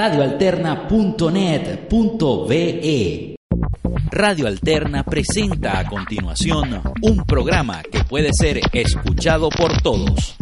radioalterna.net.be Radio Alterna presenta a continuación un programa que puede ser escuchado por todos.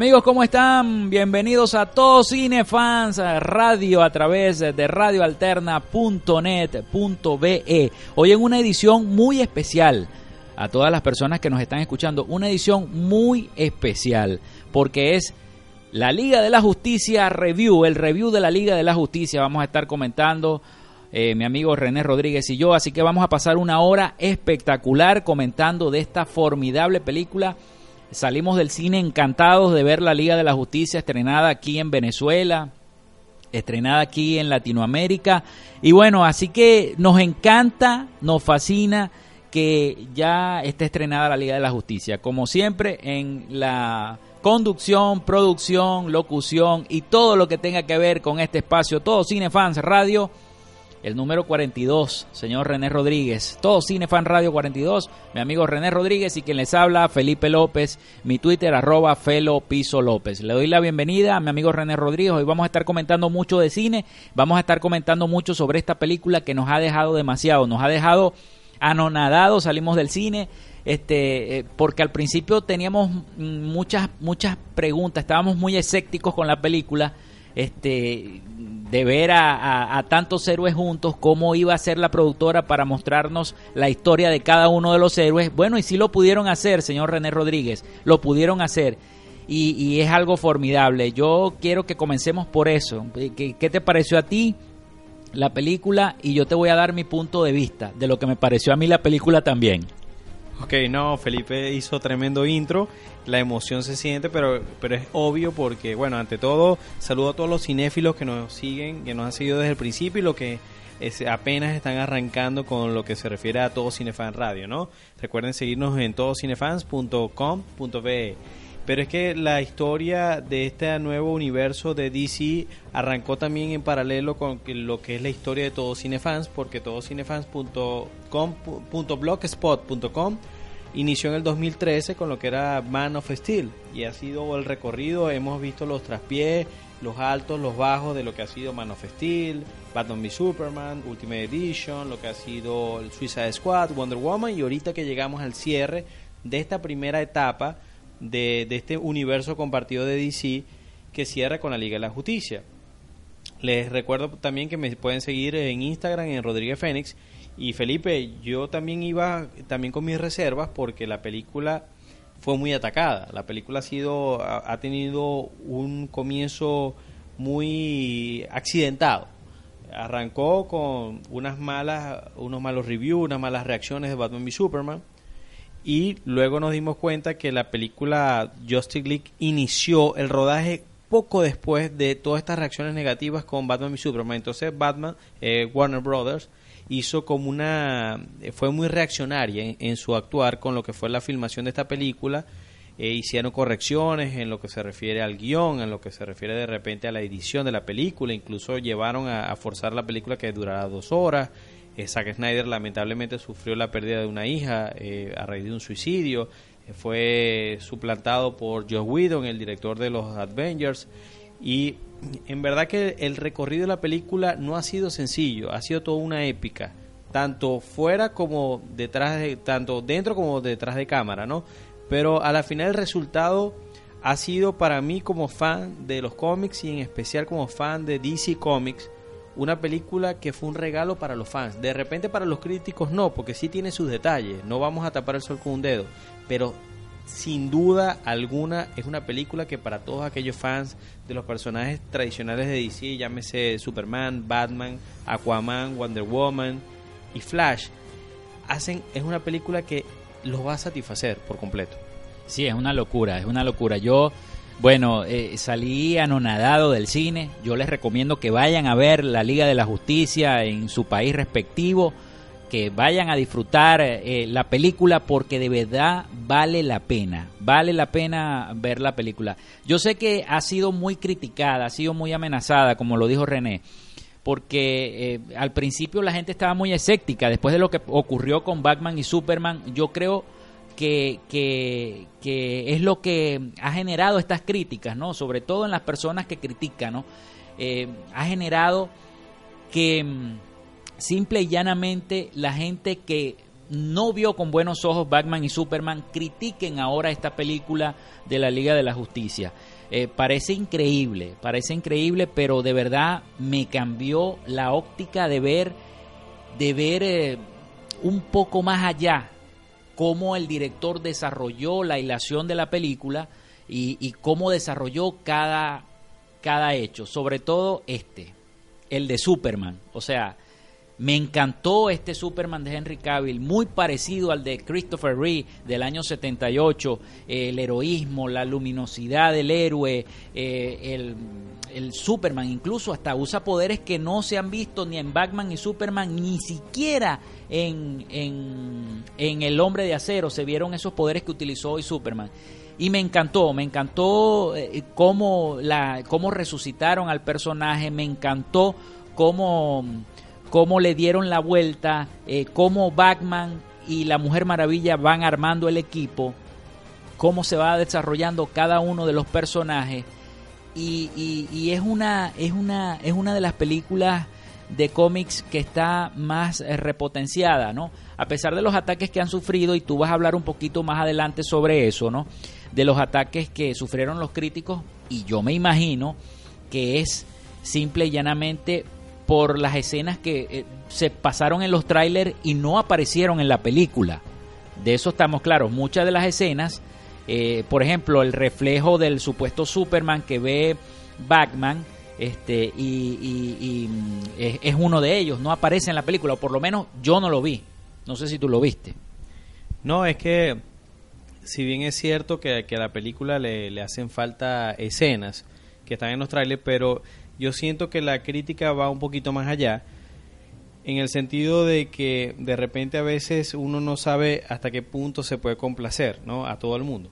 Amigos, ¿cómo están? Bienvenidos a todos Cinefans Radio a través de radioalterna.net.be. Hoy en una edición muy especial a todas las personas que nos están escuchando, una edición muy especial porque es la Liga de la Justicia Review, el review de la Liga de la Justicia. Vamos a estar comentando eh, mi amigo René Rodríguez y yo, así que vamos a pasar una hora espectacular comentando de esta formidable película Salimos del cine encantados de ver la Liga de la Justicia estrenada aquí en Venezuela, estrenada aquí en Latinoamérica. Y bueno, así que nos encanta, nos fascina que ya esté estrenada la Liga de la Justicia. Como siempre, en la conducción, producción, locución y todo lo que tenga que ver con este espacio, todo Cinefans Radio el número 42, señor René Rodríguez. Todo Cinefan Radio 42, mi amigo René Rodríguez y quien les habla, Felipe López, mi Twitter arroba Felo Piso López. Le doy la bienvenida a mi amigo René Rodríguez. Hoy vamos a estar comentando mucho de cine, vamos a estar comentando mucho sobre esta película que nos ha dejado demasiado, nos ha dejado anonadados, salimos del cine, este, eh, porque al principio teníamos muchas, muchas preguntas, estábamos muy escépticos con la película, este, de ver a, tantos héroes juntos, cómo iba a ser la productora para mostrarnos la historia de cada uno de los héroes. Bueno, y sí lo pudieron hacer, señor René Rodríguez, lo pudieron hacer. Y, es algo formidable. Yo quiero que comencemos por eso. ¿Qué, ¿Qué te pareció a ti la película? Y yo te voy a dar mi punto de vista de lo que me pareció a mí la película también. Ok, no, Felipe hizo tremendo intro, la emoción se siente, pero, pero es obvio porque, bueno, ante todo, saludo a todos los cinéfilos que nos siguen, que nos han seguido desde el principio y lo que apenas están arrancando con lo que se refiere a todo Cinefan Radio, ¿no? Recuerden seguirnos en todocinefans.com.be. Pero es que la historia de este nuevo universo de DC arrancó también en paralelo con lo que es la historia de todos cinefans, porque todocinefans.com.blogspot.com inició en el 2013 con lo que era Man of Steel y ha sido el recorrido, hemos visto los traspiés, los altos, los bajos de lo que ha sido Man of Steel, Batman v Superman, Ultimate Edition, lo que ha sido el Suicide Squad, Wonder Woman y ahorita que llegamos al cierre de esta primera etapa de, este universo compartido de DC que cierra con la Liga de la Justicia. Les recuerdo también que me pueden seguir en Instagram en Rodríguez Fénix y Felipe, yo también iba también con mis reservas porque la película fue muy atacada. La película ha sido ha tenido un comienzo muy accidentado. Arrancó con unas malas unos malos reviews, unas malas reacciones de Batman v Superman y luego nos dimos cuenta que la película Justice League inició el rodaje poco después de todas estas reacciones negativas con Batman y Superman. Entonces Batman, eh, Warner Brothers, hizo como una... fue muy reaccionaria en, su actuar con lo que fue la filmación de esta película. Eh, hicieron correcciones en lo que se refiere al guion, en lo que se refiere de repente a la edición de la película, incluso llevaron a, a forzar la película que durara dos horas. Eh, Zack Snyder lamentablemente sufrió la pérdida de una hija eh, a raíz de un suicidio. Eh, fue suplantado por Joe Whedon, el director de los Avengers. Y en verdad que el recorrido de la película no ha sido sencillo, ha sido toda una épica, tanto fuera como detrás de, tanto dentro como detrás de cámara, ¿no? Pero a la final el resultado ha sido para mí como fan de los cómics y en especial como fan de DC Comics, una película que fue un regalo para los fans. De repente para los críticos no, porque sí tiene sus detalles, no vamos a tapar el sol con un dedo, pero sin duda alguna es una película que para todos aquellos fans de los personajes tradicionales de DC, llámese Superman, Batman, Aquaman, Wonder Woman y Flash, hacen es una película que los va a satisfacer por completo. Sí, es una locura, es una locura. Yo, bueno, eh, salí anonadado del cine. Yo les recomiendo que vayan a ver la Liga de la Justicia en su país respectivo que vayan a disfrutar eh, la película porque de verdad vale la pena, vale la pena ver la película. Yo sé que ha sido muy criticada, ha sido muy amenazada, como lo dijo René, porque eh, al principio la gente estaba muy escéptica, después de lo que ocurrió con Batman y Superman, yo creo que, es lo que ha generado estas críticas, ¿no? Sobre todo en las personas que critican, ¿no? Eh, ha generado que mm, simple y llanamente la gente que no vio con buenos ojos Batman y Superman critiquen ahora esta película de la Liga de la Justicia. Eh, parece increíble, parece increíble, pero de verdad me cambió la óptica de ver, de ver eh, un poco más allá cómo el director desarrolló la hilación de la película y, y cómo desarrolló cada, cada hecho, sobre todo este, el de Superman. O sea, me encantó este Superman de Henry Cavill, muy parecido al de Christopher Reeve del año 78, el heroísmo, la luminosidad del héroe, eh, el, Superman, incluso hasta usa poderes que no se han visto ni en Batman ni Superman, ni siquiera en, en, El Hombre de Acero se vieron esos poderes que utilizó hoy Superman. Y me encantó, me encantó eh, cómo, la, cómo resucitaron al personaje, me encantó cómo cómo le dieron la vuelta, eh, cómo Batman y la Mujer Maravilla van armando el equipo, cómo se va desarrollando cada uno de los personajes. Y, es, una, es, una, es una de las películas de cómics que está más eh, repotenciada, ¿no? A pesar de los ataques que han sufrido, y tú vas a hablar un poquito más adelante sobre eso, ¿no? De los ataques que sufrieron los críticos, y yo me imagino que es simple y llanamente por las escenas que eh, se pasaron en los trailers y no aparecieron en la película. De eso estamos claros. Muchas de las escenas, eh, por ejemplo, el reflejo del supuesto Superman que ve Batman, este, y, mm, es, uno de ellos, no aparece en la película, o por lo menos yo no lo vi. No sé si tú lo viste. No, es que si bien es cierto que, a la película le, le, hacen falta escenas que están en los trailers, pero yo siento que la crítica va un poquito más allá, en el sentido de que de repente a veces uno no sabe hasta qué punto se puede complacer ¿no? a todo el mundo.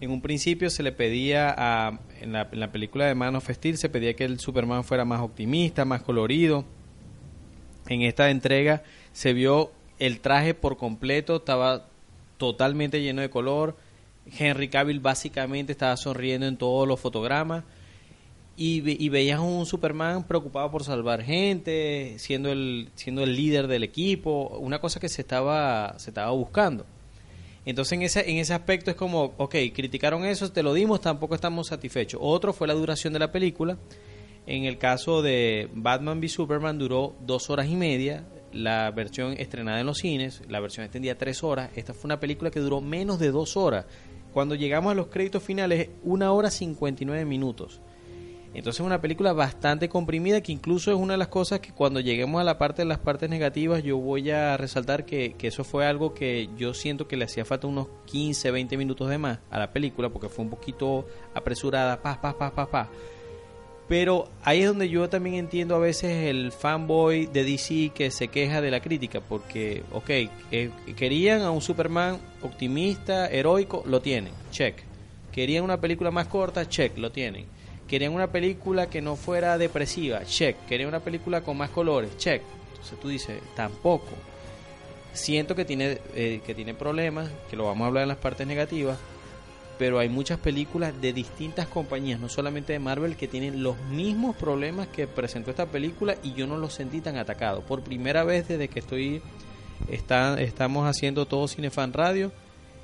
En un principio se le pedía, a, en, la, en la película de Man of Steel, se pedía que el Superman fuera más optimista, más colorido. En esta entrega se vio el traje por completo, estaba totalmente lleno de color. Henry Cavill básicamente estaba sonriendo en todos los fotogramas y, veías un Superman preocupado por salvar gente, siendo el, siendo el líder del equipo, una cosa que se estaba, se estaba buscando. Entonces en ese, en ese aspecto es como, ok, criticaron eso, te lo dimos, tampoco estamos satisfechos. Otro fue la duración de la película. En el caso de Batman v Superman duró dos horas y media, la versión estrenada en los cines, la versión extendía tres horas. Esta fue una película que duró menos de dos horas. Cuando llegamos a los créditos finales, una hora cincuenta y nueve minutos. Entonces es una película bastante comprimida que incluso es una de las cosas que cuando lleguemos a la parte de las partes negativas yo voy a resaltar que, eso fue algo que yo siento que le hacía falta unos 15, 20 minutos de más a la película porque fue un poquito apresurada, pa, pa, pa, pa, pa. Pero ahí es donde yo también entiendo a veces el fanboy de DC que se queja de la crítica, porque, ok, querían a un Superman optimista, heroico, lo tienen, check. Querían una película más corta, check, lo tienen Querían una película que no fuera depresiva, check. Querían una película con más colores, check. Entonces tú dices, tampoco. Siento que tiene, eh, que tiene problemas, que lo vamos a hablar en las partes negativas, pero hay muchas películas de distintas compañías, no solamente de Marvel, que tienen los mismos problemas que presentó esta película y yo no los sentí tan atacados. Por primera vez desde que estoy está, estamos haciendo todo Cinefan Radio,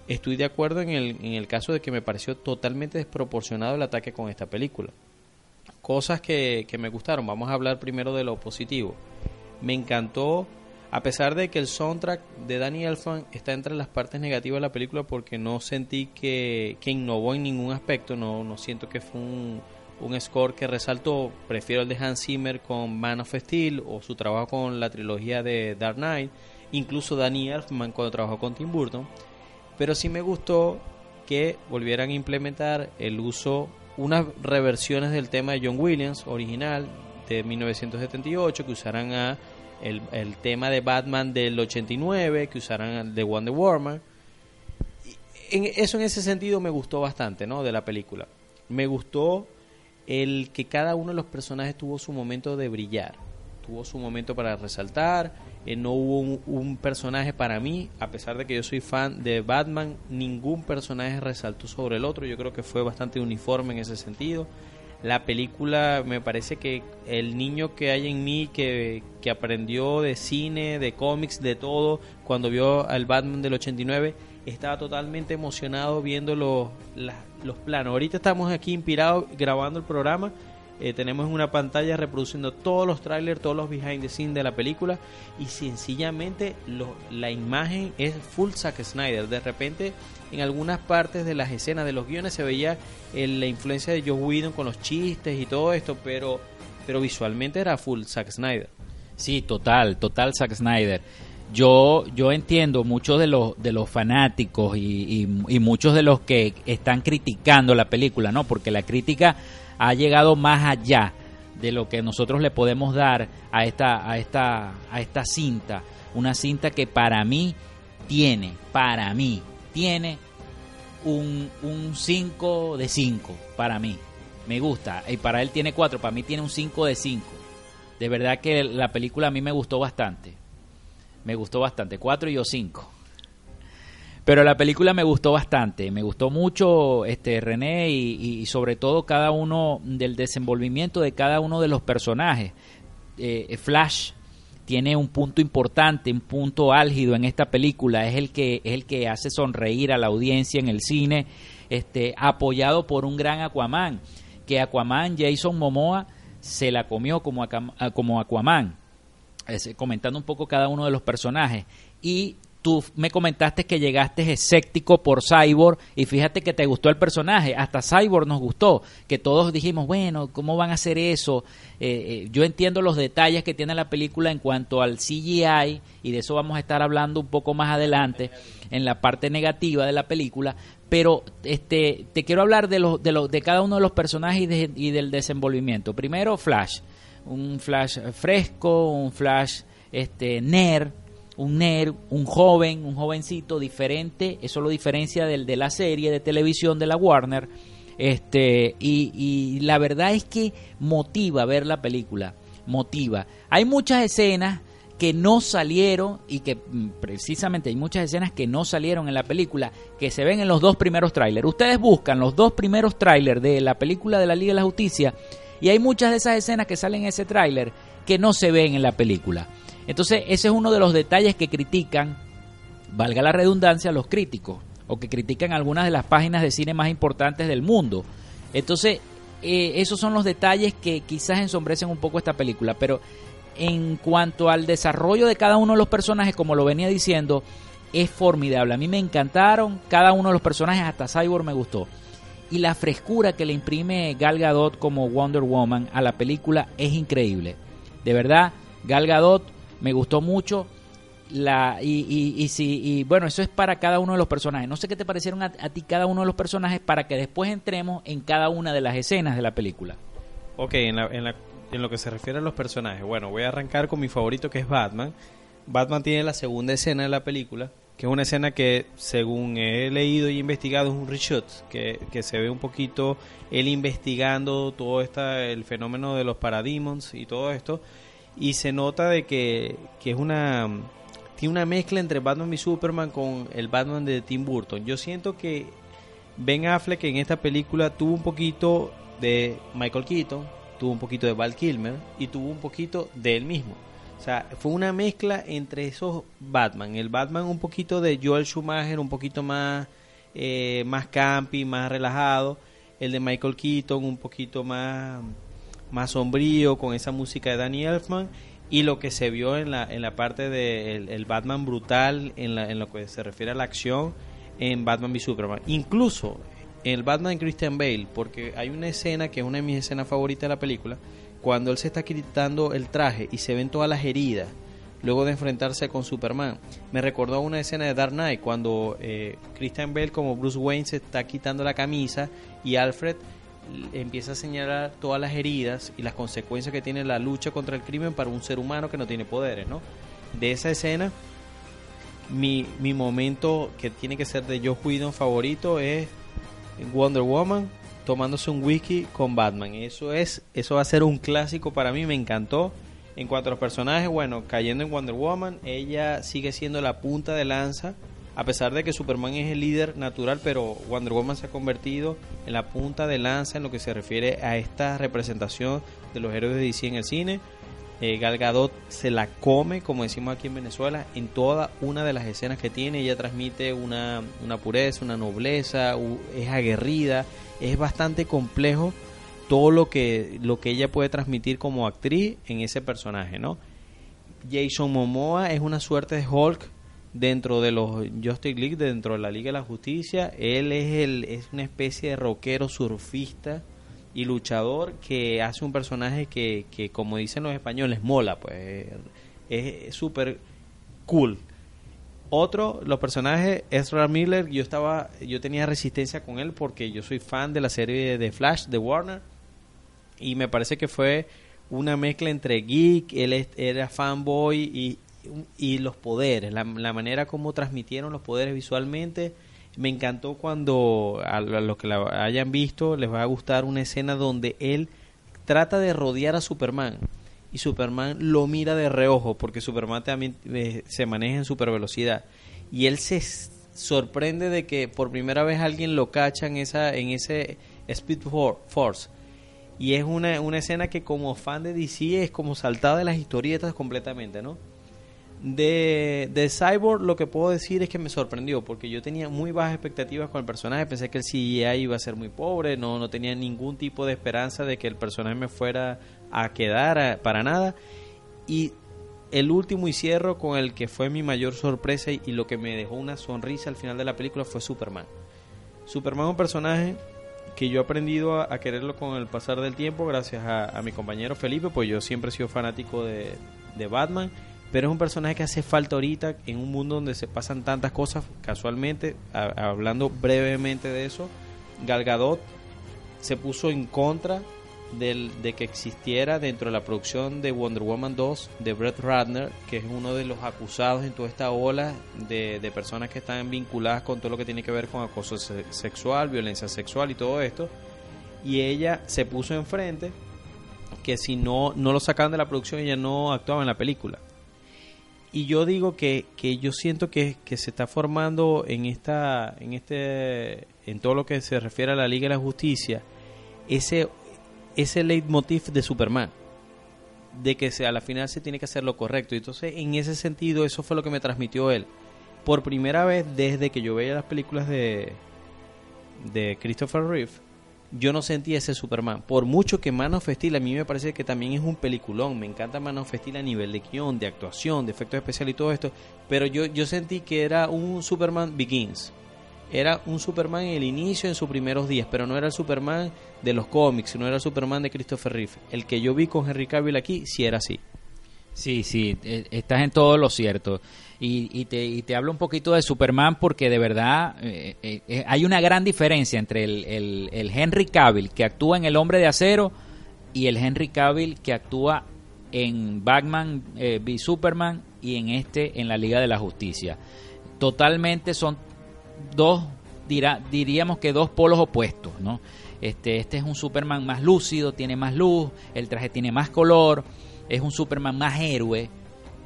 estoy de acuerdo en el, en el caso de que me pareció totalmente desproporcionado el ataque con esta película. Cosas que, me gustaron, vamos a hablar primero de lo positivo. Me encantó a pesar de que el soundtrack de Danny Elfman está entre las partes negativas de la película porque no sentí que, que innovó en ningún aspecto, no, no siento que fue un, un score que resaltó, prefiero el de Hans Zimmer con Man of Steel o su trabajo con la trilogía de Dark Knight, incluso Danny Elfman cuando trabajó con Tim Burton, pero sí me gustó que volvieran a implementar el uso, unas reversiones del tema de John Williams original de 1978 que usaran a el, el, tema de Batman del 89, que usaran el de Wonder Woman. En, eso en ese sentido me gustó bastante, ¿no? De la película. Me gustó el que cada uno de los personajes tuvo su momento de brillar, tuvo su momento para resaltar. Eh, no hubo un, un, personaje para mí, a pesar de que yo soy fan de Batman, ningún personaje resaltó sobre el otro. Yo creo que fue bastante uniforme en ese sentido la película me parece que el niño que hay en mí que, que aprendió de cine, de cómics, de todo, cuando vio al Batman del 89, estaba totalmente emocionado viendo los, los planos. Ahorita estamos aquí inspirados grabando el programa. Eh, tenemos una pantalla reproduciendo todos los trailers, todos los behind the scenes de la película y sencillamente lo, la imagen es full Zack Snyder. De repente en algunas partes de las escenas de los guiones se veía la influencia de Joe Whedon con los chistes y todo esto, pero, pero visualmente era full Zack Snyder. Sí, total, total Zack Snyder. Yo, yo entiendo muchos de los, de los fanáticos y, y, muchos de los que están criticando la película, ¿no? Porque la crítica ha llegado más allá de lo que nosotros le podemos dar a esta, a esta, a esta cinta. Una cinta que para mí tiene, para mí, tiene un 5 de 5 para mí. Me gusta. Y para él tiene 4, para mí tiene un 5 de 5. De verdad que la película a mí me gustó bastante. Me gustó bastante. 4 y yo 5. Pero la película me gustó bastante. Me gustó mucho este René y, sobre todo cada uno del desenvolvimiento de cada uno de los personajes. Eh, Flash tiene un punto importante, un punto álgido en esta película, es el que es el que hace sonreír a la audiencia en el cine, este apoyado por un gran Aquaman, que Aquaman Jason Momoa se la comió como como Aquaman, comentando un poco cada uno de los personajes y me comentaste que llegaste escéptico por Cyborg y fíjate que te gustó el personaje, hasta Cyborg nos gustó, que todos dijimos, bueno, ¿cómo van a hacer eso? Eh, eh, yo entiendo los detalles que tiene la película en cuanto al CGI y de eso vamos a estar hablando un poco más adelante en la parte negativa de la película, pero este te quiero hablar de los de, los, de cada uno de los personajes y, y del desenvolvimiento. Primero Flash, un Flash fresco, un Flash este nerd un nerd, un joven, un jovencito diferente, eso lo diferencia del de la serie de televisión de la Warner. Este, y, y la verdad es que motiva ver la película, motiva. Hay muchas escenas que no salieron y que mm, precisamente hay muchas escenas que no salieron en la película que se ven en los dos primeros trailers. Ustedes buscan los dos primeros trailers de la película de la Liga de la Justicia y hay muchas de esas escenas que salen en ese tráiler que no se ven en la película. Entonces, ese es uno de los detalles que critican, valga la redundancia, los críticos, o que critican algunas de las páginas de cine más importantes del mundo. Entonces, eh, esos son los detalles que quizás ensombrecen un poco esta película, pero en cuanto al desarrollo de cada uno de los personajes, como lo venía diciendo, es formidable. A mí me encantaron cada uno de los personajes, hasta Cyborg me gustó. Y la frescura que le imprime Gal Gadot como Wonder Woman a la película es increíble. De verdad, Gal Gadot me gustó mucho. La, y, y, y, si, y bueno, eso es para cada uno de los personajes. No sé qué te parecieron a, ti cada uno de los personajes para que después entremos en cada una de las escenas de la película. Ok, en, la, en, la, en lo que se refiere a los personajes, bueno, voy a arrancar con mi favorito que es Batman. Batman tiene la segunda escena de la película, que es una escena que según he leído y investigado es un reshoot, que, que se ve un poquito él investigando todo esta, el fenómeno de los parademons y todo esto y se nota de que, que es una tiene una mezcla entre Batman y Superman con el Batman de Tim Burton. Yo siento que Ben Affleck en esta película tuvo un poquito de Michael Keaton, tuvo un poquito de Val Kilmer y tuvo un poquito de él mismo. O sea, fue una mezcla entre esos Batman. El Batman un poquito de Joel Schumacher, un poquito más, eh, más más relajado. El de Michael Keaton un poquito más, más sombrío, con esa música de Danny Elfman. Y lo que se vio en la, en la parte del de el Batman brutal, en, la, en lo que se refiere a la acción, en Batman v Superman. Incluso en el Batman de Christian Bale, porque hay una escena que es una de mis escenas favoritas de la película, cuando él se está quitando el traje y se ven todas las heridas luego de enfrentarse con Superman. Me recordó una escena de Dark Knight cuando eh, Christian Bale como Bruce Wayne se está quitando la camisa y Alfred empieza a señalar todas las heridas y las consecuencias que tiene la lucha contra el crimen para un ser humano que no tiene poderes, ¿no? De esa escena, mi, mi momento que tiene que ser de Joe Whedon favorito es Wonder Woman tomándose un whisky con Batman. Eso es, eso va a ser un clásico para mí, me encantó. En cuanto a los personajes, bueno, cayendo en Wonder Woman, ella sigue siendo la punta de lanza, a pesar de que Superman es el líder natural, pero Wonder Woman se ha convertido en la punta de lanza en lo que se refiere a esta representación de los héroes de DC en el cine. Eh, Gal Gadot se la come, como decimos aquí en Venezuela, en toda una de las escenas que tiene. Ella transmite una, una pureza, una nobleza, es aguerrida, es bastante complejo todo lo que, lo que ella puede transmitir como actriz en ese personaje, ¿no? Jason Momoa es una suerte de Hulk dentro de los Justice League, dentro de la Liga de la Justicia. Él es, el, es una especie de rockero surfista y luchador que hace un personaje que, que como dicen los españoles, mola, pues es súper cool. Otro, los personajes, Ezra Miller, yo estaba, yo tenía resistencia con él porque yo soy fan de la serie de Flash de Warner y me parece que fue una mezcla entre geek, él era fanboy y, y los poderes, la, manera como transmitieron los poderes visualmente. Me encantó cuando a los que la hayan visto les va a gustar una escena donde él trata de rodear a Superman y Superman lo mira de reojo porque Superman también eh, se maneja en super velocidad y él se sorprende de que por primera vez alguien lo cacha en esa en ese Speed Force y es una, una escena que como fan de DC es como saltada de las historietas completamente, ¿no? De, de Cyborg lo que puedo decir es que me sorprendió porque yo tenía muy bajas expectativas con el personaje, pensé que el CGI iba a ser muy pobre, no, no tenía ningún tipo de esperanza de que el personaje me fuera a quedar para nada. Y el último y cierro con el que fue mi mayor sorpresa y, y lo que me dejó una sonrisa al final de la película fue Superman. Superman es un personaje que yo he aprendido a, quererlo con el pasar del tiempo gracias a, mi compañero Felipe, pues yo siempre he sido fanático de, Batman, pero es un personaje que hace falta ahorita en un mundo donde se pasan tantas cosas, casualmente, hablando brevemente de eso, Gal Gadot se puso en contra del, de que existiera dentro de la producción de Wonder Woman 2 de Brett Ratner, que es uno de los acusados en toda esta ola de, de personas que están vinculadas con todo lo que tiene que ver con acoso sexual, violencia sexual y todo esto. Y ella se puso enfrente que si no, no lo sacaban de la producción, ella no actuaba en la película. Y yo digo que, que yo siento que, que se está formando en esta, en este, en todo lo que se refiere a la Liga de la Justicia, ese ese leitmotiv de Superman de que a la final se tiene que hacer lo correcto. Entonces, en ese sentido, eso fue lo que me transmitió él. Por primera vez desde que yo veía las películas de, de Christopher Reeve, yo no sentí ese Superman. Por mucho que Man of a mí me parece que también es un peliculón. Me encanta Man of a nivel de guion, de actuación, de efectos especiales y todo esto. Pero yo, yo sentí que era un Superman Begins era un Superman en el inicio, en sus primeros días, pero no era el Superman de los cómics, no era el Superman de Christopher Reeve. El que yo vi con Henry Cavill aquí sí era así. Sí, sí, e, estás en todo lo cierto. Y, te, y te hablo un poquito de Superman porque de verdad eh, eh, eh, hay una gran diferencia entre el, el, Henry Cavill que actúa en El Hombre de Acero y el Henry Cavill que actúa en Batman v Superman y en este en la Liga de la Justicia. Totalmente son dos, dirá, diríamos que dos polos opuestos, ¿no? Este, este es un Superman más lúcido, tiene más luz, el traje tiene más color, es un Superman más héroe,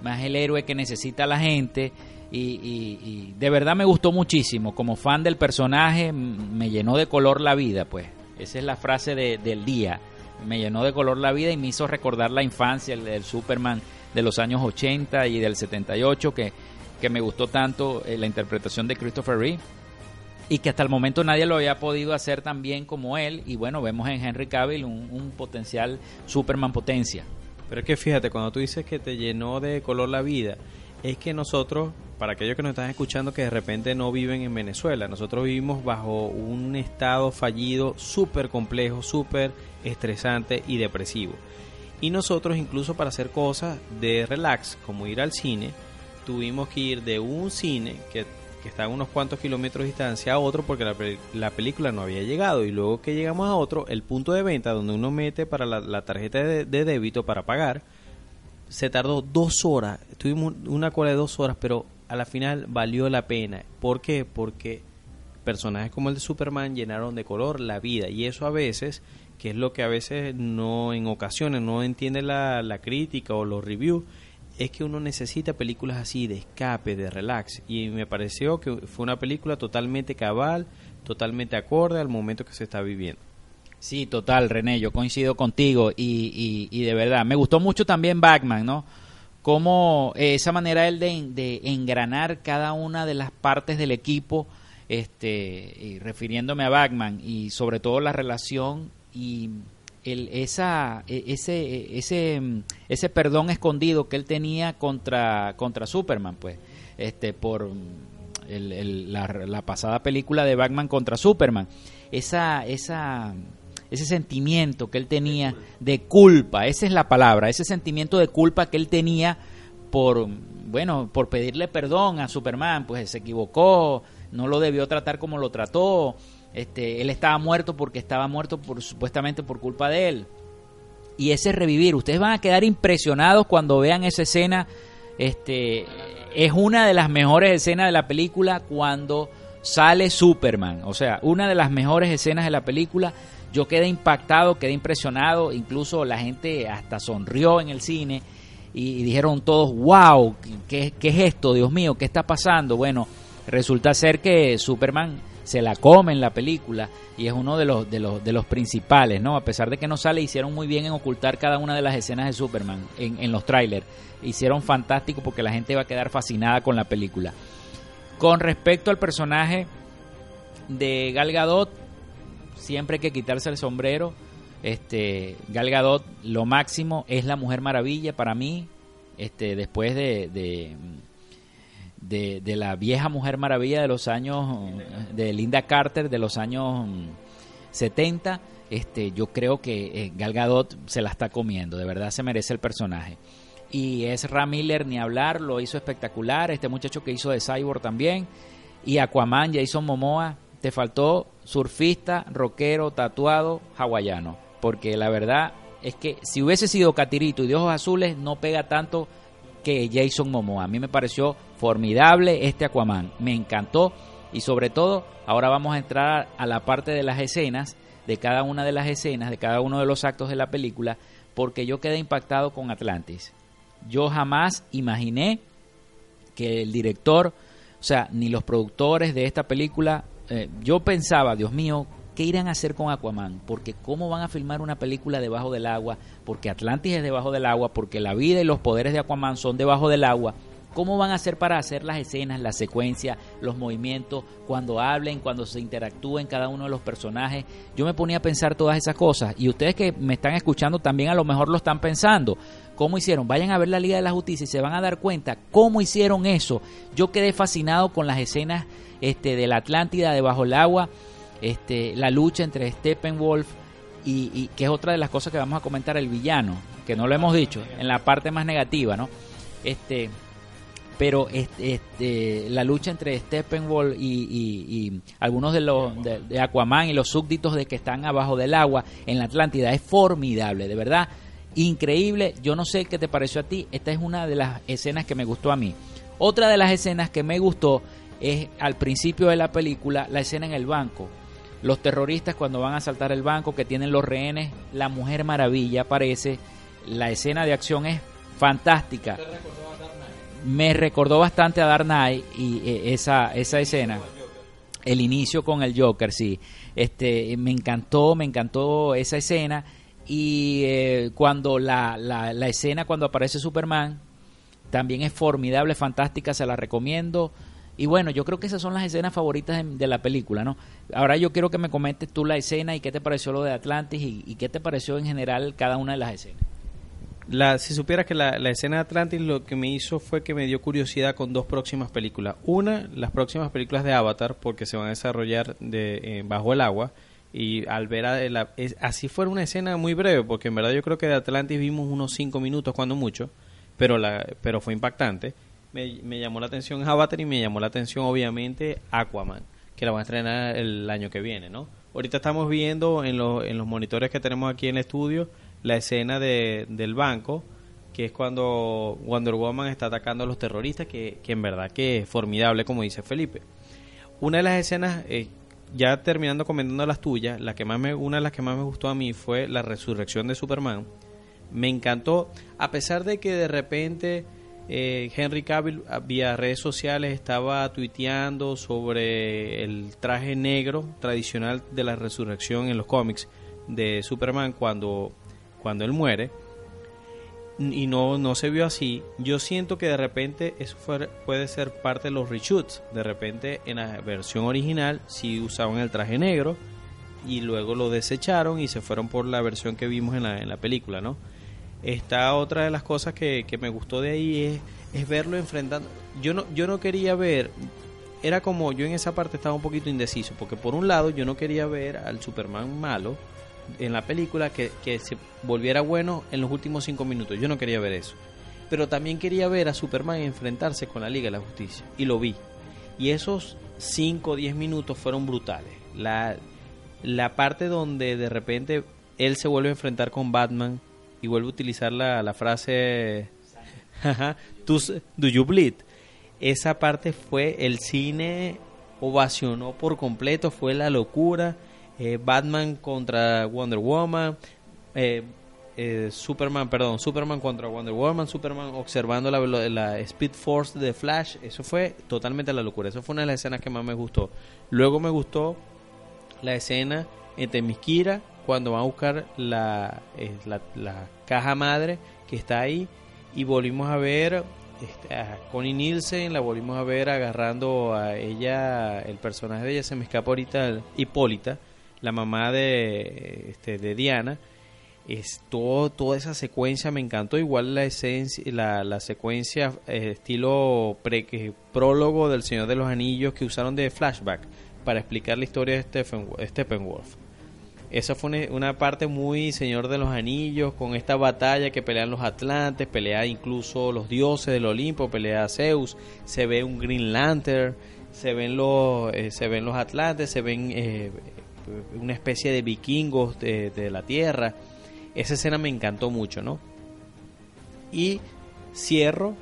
más el héroe que necesita la gente. Y, de verdad me gustó muchísimo. Como fan del personaje, me llenó de color la vida, pues. Esa es la frase del día. Me llenó de color la vida y me hizo recordar la infancia, el del Superman de los años 80 y del 78, que, que me gustó tanto eh, la interpretación de Christopher Reeve y que hasta el momento nadie lo había podido hacer tan bien como él. Y bueno, vemos en Henry Cavill un, potencial Superman potencia. Pero es que fíjate, cuando tú dices que te llenó de color la vida, es que nosotros, para aquellos que nos están escuchando que de repente no viven en Venezuela, nosotros vivimos bajo un estado fallido súper complejo, súper estresante y depresivo. Y nosotros incluso para hacer cosas de relax, como ir al cine, tuvimos que ir de un cine que que está a unos cuantos kilómetros de distancia a otro porque la, película no había llegado y luego que llegamos a otro, el punto de venta donde uno mete para la, tarjeta de, débito para pagar, se tardó dos horas, tuvimos una cola de dos horas, pero a la final valió la pena. ¿Por qué? Porque personajes como el de Superman llenaron de color la vida y eso a veces, que es lo que a veces no en ocasiones no entiende la, la crítica o los reviews, es que uno necesita películas así de escape, de relax. Y me pareció que fue una película totalmente cabal, totalmente acorde al momento que se está viviendo. Sí, total, René, yo coincido contigo y, y, de verdad, me gustó mucho también Batman, ¿no? Como esa manera él de, de, engranar cada una de las partes del equipo, este, y refiriéndome a Batman y sobre todo la relación y el, esa, e, ese, ese, ese perdón escondido que él tenía contra, contra Superman, pues, este, por la, pasada película de Batman contra Superman. Esa, esa, ese sentimiento que él tenía de culpa, esa es la palabra, ese sentimiento de culpa que él tenía por, bueno, por pedirle perdón a Superman, pues se equivocó, no lo debió tratar como lo trató, este, él estaba muerto porque estaba muerto por, supuestamente por culpa de él. Y ese revivir, ustedes van a quedar impresionados cuando vean esa escena. Este, es una de las mejores escenas de la película cuando sale Superman. O sea, una de las mejores escenas de la película. Yo quedé impactado, quedé impresionado. Incluso la gente hasta sonrió en el cine. Y, dijeron todos, wow, ¿qué, ¿qué es esto? Dios mío, ¿qué está pasando? Bueno, resulta ser que Superman se la come en la película y es uno de los, de los, de los principales, ¿no? A pesar de que no sale, hicieron muy bien en ocultar cada una de las escenas de Superman en, en los trailers. Hicieron fantástico porque la gente va a quedar fascinada con la película. Con respecto al personaje de Gal Gadot, siempre hay que quitarse el sombrero. Este, Gal Gadot, lo máximo, es la Mujer Maravilla para mí. Este, después de de, la vieja Mujer Maravilla de los años, de Linda Carter de los años 70, este, yo creo que eh, Gal Gadot se la está comiendo, de verdad se merece el personaje. Y es Miller, ni hablar, lo hizo espectacular, este muchacho que hizo de Cyborg también, y Aquaman, Jason Momoa, te faltó surfista, rockero, tatuado, hawaiano, porque la verdad es que si hubiese sido Catirito y de ojos azules, no pega tanto que Jason Momoa. A mí me pareció formidable este Aquaman, me encantó y sobre todo ahora vamos a entrar a la parte de las escenas, de cada una de las escenas, de cada uno de los actos de la película, porque yo quedé impactado con Atlantis. Yo jamás imaginé que el director, o sea, ni los productores de esta película, eh, yo pensaba, Dios mío, ¿qué irán a hacer con Aquaman? Porque cómo van a filmar una película debajo del agua, porque Atlantis es debajo del agua, porque la vida y los poderes de Aquaman son debajo del agua. ¿Cómo van a hacer para hacer las escenas, la secuencia, los movimientos, cuando hablen, cuando se interactúen cada uno de los personajes? Yo me ponía a pensar todas esas cosas y ustedes que me están escuchando también a lo mejor lo están pensando. ¿Cómo hicieron? Vayan a ver la Liga de la Justicia y se van a dar cuenta cómo hicieron eso. Yo quedé fascinado con las escenas este, de la Atlántida debajo del agua este, la lucha entre Steppenwolf y, que es otra de las cosas que vamos a comentar, el villano, que no lo hemos dicho, en la parte más negativa, ¿no? Este, pero este, este la lucha entre Steppenwolf y, algunos de los de, Aquaman y los súbditos de que están abajo del agua en la Atlántida es formidable, de verdad, increíble. Yo no sé qué te pareció a ti, esta es una de las escenas que me gustó a mí. Otra de las escenas que me gustó es al principio de la película la escena en el banco los terroristas cuando van a asaltar el banco, que tienen los rehenes, la Mujer Maravilla aparece, la escena de acción es fantástica. me recordó bastante a Dark Knight y eh, esa, esa escena. El inicio con el Joker, sí. Este, me encantó, me encantó esa escena. Y eh, cuando la, la, la escena, cuando aparece Superman, también es formidable, fantástica, se la recomiendo. Y bueno, yo creo que esas son las escenas favoritas de, la película, ¿no? Ahora yo quiero que me comentes tú la escena y qué te pareció lo de Atlantis y, qué te pareció en general cada una de las escenas. La, si supieras que la, la, escena de Atlantis lo que me hizo fue que me dio curiosidad con dos próximas películas. Una, las próximas películas de Avatar, porque se van a desarrollar de, eh, bajo el agua. Y al ver a la, así fue una escena muy breve, porque en verdad yo creo que de Atlantis vimos unos cinco minutos, cuando mucho, pero, la, pero fue impactante. Me, llamó la atención Avatar y me llamó la atención, obviamente, Aquaman, que la van a estrenar el año que viene, ¿no? Ahorita estamos viendo en, lo, en los monitores que tenemos aquí en el estudio la escena de, del banco, que es cuando Wonder Woman está atacando a los terroristas, que, que en verdad que es formidable, como dice Felipe. Una de las escenas, eh, ya terminando comentando las tuyas, la que más me, una de las que más me gustó a mí fue la resurrección de Superman. Me encantó, a pesar de que de repente eh, Henry Cavill vía redes sociales estaba tuiteando sobre el traje negro tradicional de la resurrección en los cómics de Superman cuando cuando él muere y no, no se vio así, yo siento que de repente eso fue, puede ser parte de los reshoots. De repente en la versión original sí usaban el traje negro y luego lo desecharon y se fueron por la versión que vimos en la, en la película, ¿no? Esta otra de las cosas que, que me gustó de ahí es, es verlo enfrentando. Yo no, yo no quería ver, era como yo en esa parte estaba un poquito indeciso, porque por un lado yo no quería ver al Superman malo, en la película que, que, se volviera bueno en los últimos cinco minutos. Yo no quería ver eso. Pero también quería ver a Superman enfrentarse con la Liga de la Justicia. Y lo vi. Y esos 5 o 10 minutos fueron brutales. La, la parte donde de repente él se vuelve a enfrentar con Batman y vuelve a utilizar la, la frase Do you bleed? Esa parte fue el cine ovacionó por completo, fue la locura eh, Batman contra Wonder Woman, eh, eh, Superman, perdón, Superman contra Wonder Woman, Superman observando la, la, Speed Force de Flash, eso fue totalmente la locura, eso fue una de las escenas que más me gustó. Luego me gustó la escena entre Miskira cuando van a buscar la, la, la, caja madre que está ahí y volvimos a ver este, a Connie Nielsen, la volvimos a ver agarrando a ella, el personaje de ella se me escapa ahorita, Hipólita la mamá de, este, de Diana. Es todo, toda esa secuencia me encantó. Igual la, esencia, la, la secuencia eh, estilo pre, prólogo del Señor de los Anillos que usaron de flashback para explicar la historia de Stephen, Steppenwolf. Esa fue una, parte muy Señor de los Anillos, con esta batalla que pelean los Atlantes, pelea incluso los dioses del Olimpo, pelea Zeus, se ve un Green Lantern, se ven los, eh, se ven los Atlantes, se ven eh, una especie de vikingos de, de, la tierra. Esa escena me encantó mucho, ¿no? Y cierro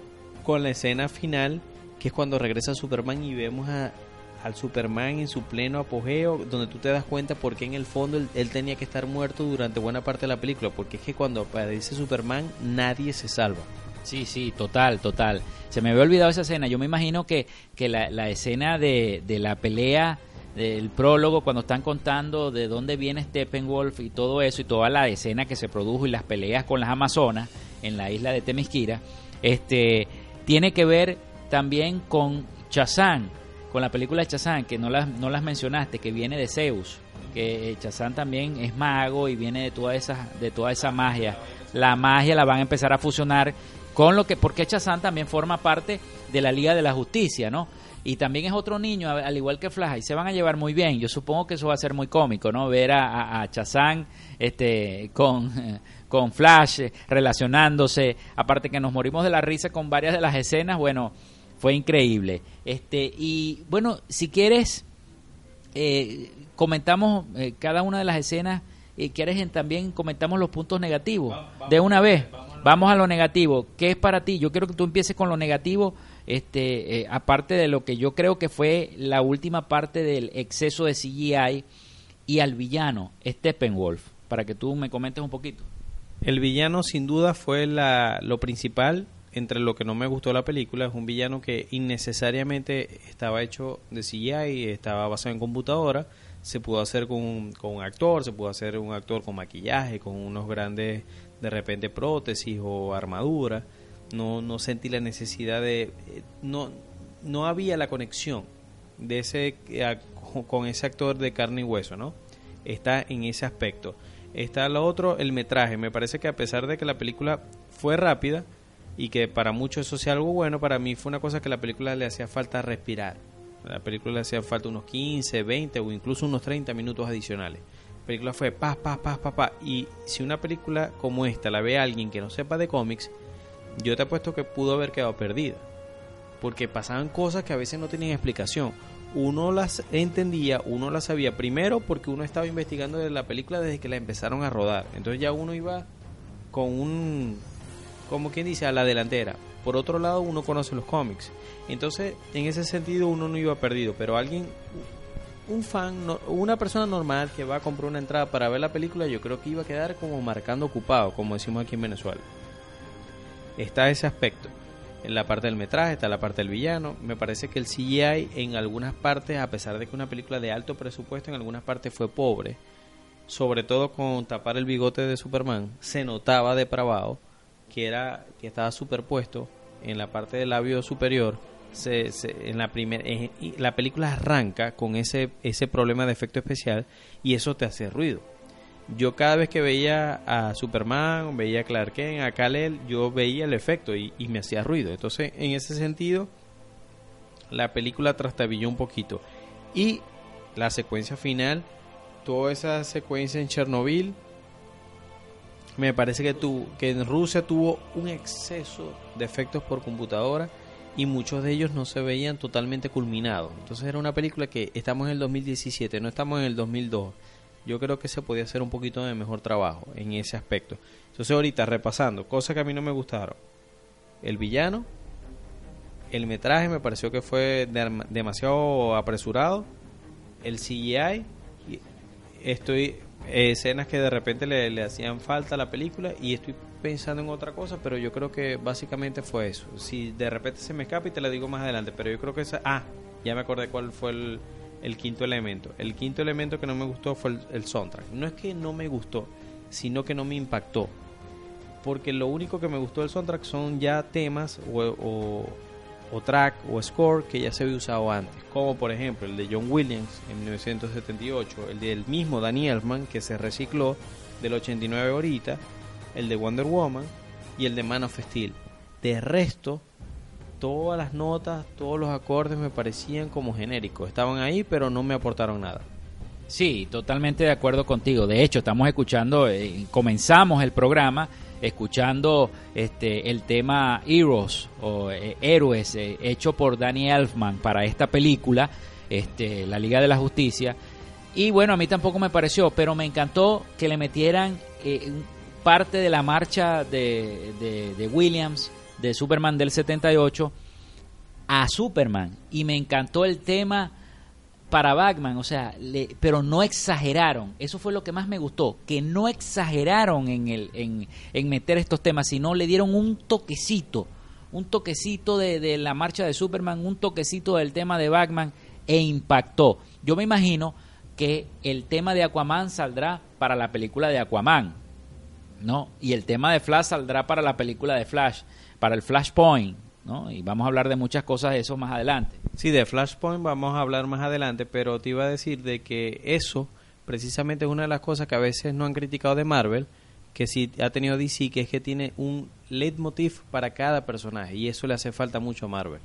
con la escena final, que es cuando regresa Superman y vemos a, al Superman en su pleno apogeo, donde tú te das cuenta porque en el fondo él, él, tenía que estar muerto durante buena parte de la película, porque es que cuando aparece Superman nadie se salva. Sí, sí, total, total. Se me había olvidado esa escena. Yo me imagino que, que la, la escena de, de la pelea del prólogo cuando están contando de dónde viene Steppenwolf y todo eso y toda la escena que se produjo y las peleas con las amazonas en la isla de Temisquira, este tiene que ver también con Chazán, con la película de Chazán, que no las, no las mencionaste, que viene de Zeus, que Chazán también es mago y viene de toda esa, de toda esa magia. La magia la van a empezar a fusionar con lo que, porque Chazán también forma parte de la Liga de la Justicia, ¿no? y también es otro niño, al igual que Flash, y se van a llevar muy bien. Yo supongo que eso va a ser muy cómico, ¿no? Ver a, a, Chazán este, con, con Flash eh, relacionándose, aparte que nos morimos de la risa con varias de las escenas, bueno, fue increíble. Este, y bueno, si quieres, eh, comentamos eh, cada una de las escenas y quieres también comentamos los puntos negativos de una vez. Vamos a lo negativo. ¿Qué es para ti? Yo quiero que tú empieces con lo negativo este, eh, aparte de lo que yo creo que fue la última parte del exceso de CGI y al villano, Steppenwolf, para que tú me comentes un poquito. El villano sin duda fue la, lo principal, entre lo que no me gustó de la película, es un villano que innecesariamente estaba hecho de CGI, estaba basado en computadora, se pudo hacer con un, con un actor, se pudo hacer un actor con maquillaje, con unos grandes, de repente, prótesis o armadura. No, no sentí la necesidad de... Eh, no, no había la conexión de ese eh, con ese actor de carne y hueso, ¿no? Está en ese aspecto. Está lo otro, el metraje. Me parece que a pesar de que la película fue rápida y que para muchos eso sea algo bueno, para mí fue una cosa que la película le hacía falta respirar. A la película le hacía falta unos 15, 20 o incluso unos 30 minutos adicionales. La película fue pa, pa, pa, pa, pa. Y si una película como esta la ve alguien que no sepa de cómics, yo te apuesto que pudo haber quedado perdida. Porque pasaban cosas que a veces no tenían explicación uno las entendía, uno las sabía, primero porque uno estaba investigando de la película desde que la empezaron a rodar, entonces ya uno iba con un, como quien dice, a la delantera. Por otro lado, uno conoce los cómics, entonces en ese sentido uno no iba perdido, pero alguien, un fan, una persona normal que va a comprar una entrada para ver la película, yo creo que iba a quedar como marcando ocupado, como decimos aquí en Venezuela. Está ese aspecto en la parte del metraje, está la parte del villano. Me parece que el CGI en algunas partes, a pesar de que una película de alto presupuesto, en algunas partes fue pobre, sobre todo con tapar el bigote de Superman, se notaba depravado, que era que estaba superpuesto en la parte del labio superior. Se, en la la película arranca con ese ese problema de efecto especial y eso te hace ruido yo cada vez que veía a Superman, veía a Clark Kent, a Kal-El, yo veía el efecto y, me hacía ruido. Entonces, en ese sentido, la película trastabilló un poquito. Y la secuencia final, toda esa secuencia en Chernobyl, me parece que, tu, que en Rusia tuvo un exceso de efectos por computadora y muchos de ellos no se veían totalmente culminados. Entonces era una película que estamos en el 2017, no estamos en el 2002 yo creo que se podía hacer un poquito de mejor trabajo en ese aspecto. Entonces ahorita repasando, cosas que a mí no me gustaron. El villano, el metraje me pareció que fue demasiado apresurado. El CGI, estoy escenas que de repente le, hacían falta a la película y estoy pensando en otra cosa, pero yo creo que básicamente fue eso. Si de repente se me escapa y te lo digo más adelante, pero yo creo que esa... Ah, ya me acordé cuál fue el, quinto elemento. El quinto elemento que no me gustó fue el, soundtrack. No es que no me gustó, sino que no me impactó. Porque lo único que me gustó del soundtrack son ya temas o, track o score que ya se había usado antes. Como por ejemplo el de John Williams en 1978, el del mismo Danny Elfman que se recicló del 89 ahorita, el de Wonder Woman y el de Man of Steel. De resto, todas las notas, todos los acordes me parecían como genéricos. Estaban ahí, pero no me aportaron nada. Sí, totalmente de acuerdo contigo. De hecho, estamos escuchando, eh, comenzamos el programa escuchando este el tema Heroes o eh, Héroes eh, hecho por Danny Elfman para esta película, este La Liga de la Justicia. Y bueno, a mí tampoco me pareció, pero me encantó que le metieran parte de la marcha de, de Williams de Superman del 78 a Superman y me encantó el tema para Batman, o sea, pero no exageraron. Eso fue lo que más me gustó, que no exageraron en, el, en, meter estos temas, sino le dieron un toquecito, un toquecito de, de, la marcha de Superman, un toquecito del tema de Batman e impactó. Yo me imagino que el tema de Aquaman saldrá para la película de Aquaman, ¿no? Y el tema de Flash saldrá para la película de Flash para el Flashpoint, ¿no? Y vamos a hablar de muchas cosas de eso más adelante. Sí, de Flashpoint vamos a hablar más adelante, pero te iba a decir de que eso precisamente es una de las cosas que a veces no han criticado de Marvel, que sí ha tenido DC, que es que tiene un leitmotiv para cada personaje y eso le hace falta mucho a Marvel.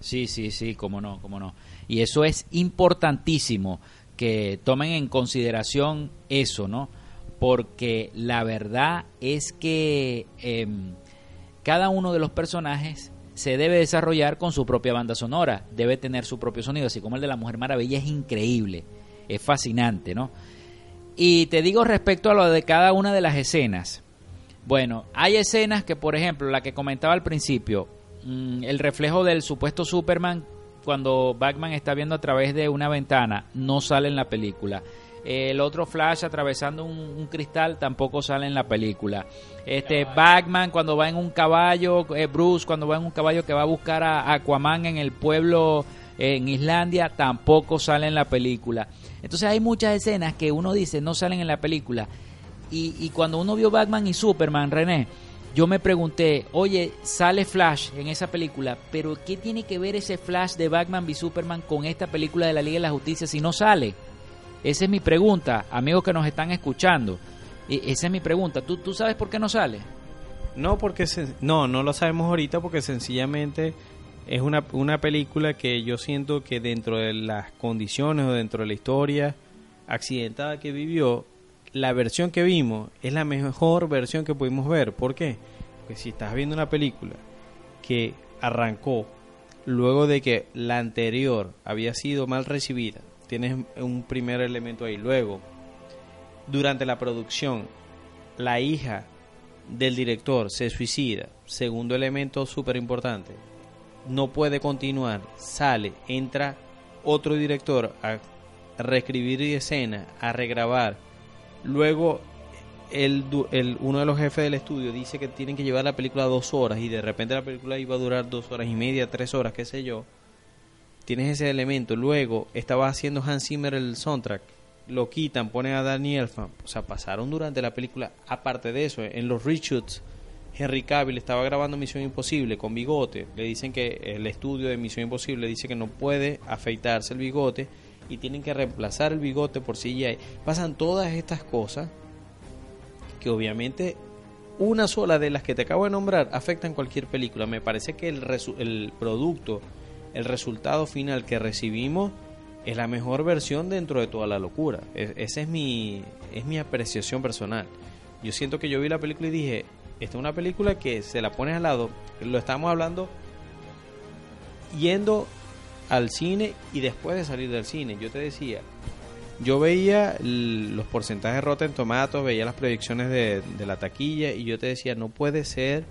Sí, sí, sí, cómo no, cómo no. Y eso es importantísimo que tomen en consideración eso, ¿no? Porque la verdad es que em, cada uno de los personajes se debe desarrollar con su propia banda sonora, debe tener su propio sonido, así como el de la Mujer Maravilla es increíble, es fascinante, ¿no? Y te digo respecto a lo de cada una de las escenas. Bueno, hay escenas que, por ejemplo, la que comentaba al principio, mm, el reflejo del supuesto Superman cuando Batman está viendo a través de una ventana no sale en la película. El otro Flash atravesando un, cristal tampoco sale en la película. Este Batman cuando va en un caballo, eh, Bruce cuando va en un caballo que va a buscar a Aquaman en el pueblo en Islandia tampoco sale en la película. Entonces hay muchas escenas que uno dice no salen en la película. Y, y cuando uno vio Batman y Superman, René, yo me pregunté, oye, sale Flash en esa película, pero ¿qué tiene que ver ese Flash de Batman y Superman con esta película de la Liga de la Justicia si no sale? Esa es mi pregunta, amigos que nos están escuchando. E, esa es mi pregunta. ¿Tú, tú sabes por qué no sale? No, porque no, no lo sabemos ahorita porque sencillamente es una, una película que yo siento que dentro de las condiciones o dentro de la historia accidentada que vivió, la versión que vimos es la mejor versión que pudimos ver. ¿Por qué? Porque si estás viendo una película que arrancó luego de que la anterior había sido mal recibida, tienes un primer elemento ahí. Luego, durante la producción, la hija del director se suicida. Segundo elemento súper importante no puede continuar, sale, entra otro director a reescribir escena, a regrabar. Luego el, el, uno de los jefes del estudio dice que tienen que llevar la película dos horas y de repente la película iba a durar dos horas y media, tres horas, qué sé yo. Tienes ese elemento. Luego estaba haciendo Hans Zimmer el soundtrack. Lo quitan, ponen a Danny Elfman. O sea, pasaron durante la película. Aparte de eso, en los reshoots Henry Cavill estaba grabando Misión Imposible con bigote. Le dicen que el estudio de Misión Imposible dice que no puede afeitarse el bigote y tienen que reemplazar el bigote por CGI. Pasan todas estas cosas que obviamente una sola de las que te acabo de nombrar afectan cualquier película. Me parece que el, el producto, el resultado final que recibimos es la mejor versión dentro de toda la locura. E-, esa es mi, es mi apreciación personal. Yo siento que yo vi la película y dije, esta es una película que se la pones al lado, lo estamos hablando yendo al cine y después de salir del cine. Yo te decía, yo veía los porcentajes de Rotten Tomatoes, veía las proyecciones de, la taquilla y yo te decía, no puede ser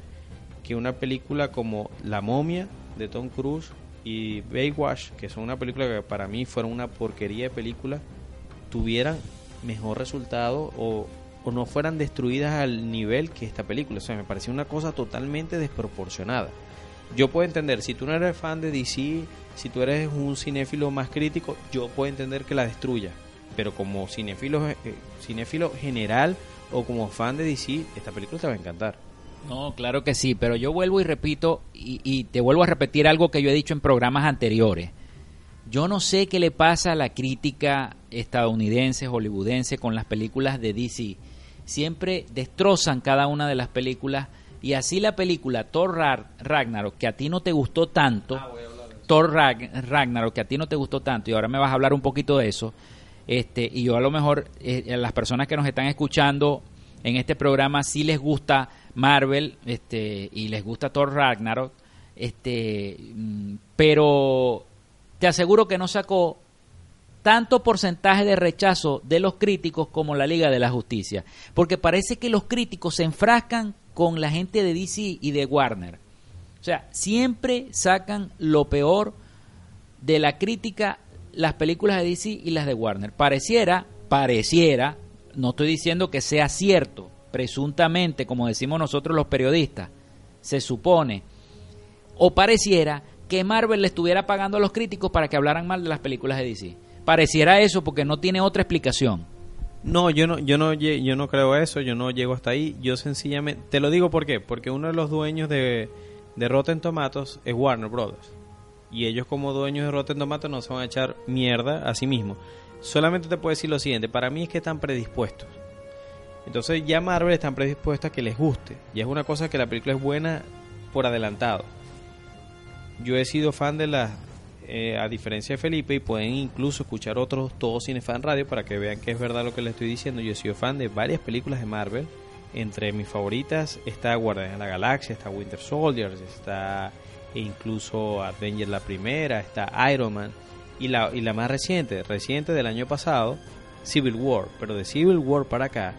que una película como La momia de Tom Cruise y Baywatch, que son una película que para mí fueron una porquería de película, tuvieran mejor resultado o, no fueran destruidas al nivel que esta película. O sea, me parecía una cosa totalmente desproporcionada. Yo puedo entender, si tú no eres fan de DC, si tú eres un cinéfilo más crítico, yo puedo entender que la destruya. Pero como cinéfilo, eh, cinéfilo general o como fan de DC, esta película te va a encantar. No, claro que sí, pero yo vuelvo y repito, y, y te vuelvo a repetir algo que yo he dicho en programas anteriores. Yo no sé qué le pasa a la crítica estadounidense, hollywoodense con las películas de DC siempre destrozan cada una de las películas y así la película Thor Ragnarok, que a ti no te gustó tanto, ah, Thor Ragnarok, que a ti no te gustó tanto, y ahora me vas a hablar un poquito de eso, este, y yo a lo mejor eh, a las personas que nos están escuchando en este programa sí les gusta Marvel este, y les gusta Thor Ragnarok, este, mm, pero te aseguro que no sacó tanto porcentaje de rechazo de los críticos como la Liga de la Justicia. Porque parece que los críticos se enfrascan con la gente de DC y de Warner. O sea, siempre sacan lo peor de la crítica las películas de DC y las de Warner. Pareciera, pareciera, no estoy diciendo que sea cierto, presuntamente, como decimos nosotros los periodistas, se supone, o pareciera que Marvel le estuviera pagando a los críticos para que hablaran mal de las películas de DC. Pareciera eso porque no tiene otra explicación. No, yo no, yo no, yo no creo eso, yo no llego hasta ahí. Yo sencillamente, te lo digo por qué, porque uno de los dueños de, de Rotten Tomatoes es Warner Brothers. Y ellos como dueños de Rotten Tomatoes no se van a echar mierda a sí mismos. Solamente te puedo decir lo siguiente, para mí es que están predispuestos. Entonces ya Marvel están predispuestos a que les guste. Y es una cosa que la película es buena por adelantado. Yo he sido fan de las eh, a diferencia de Felipe, y pueden incluso escuchar otros Todos Cinefan Radio para que vean que es verdad lo que les estoy diciendo. Yo he sido fan de varias películas de Marvel. Entre mis favoritas está Guardianes de la Galaxia, está Winter Soldiers, está incluso Avengers la primera, está Iron Man. Y la, y la más reciente, reciente del año pasado, Civil War. Pero de Civil War para acá,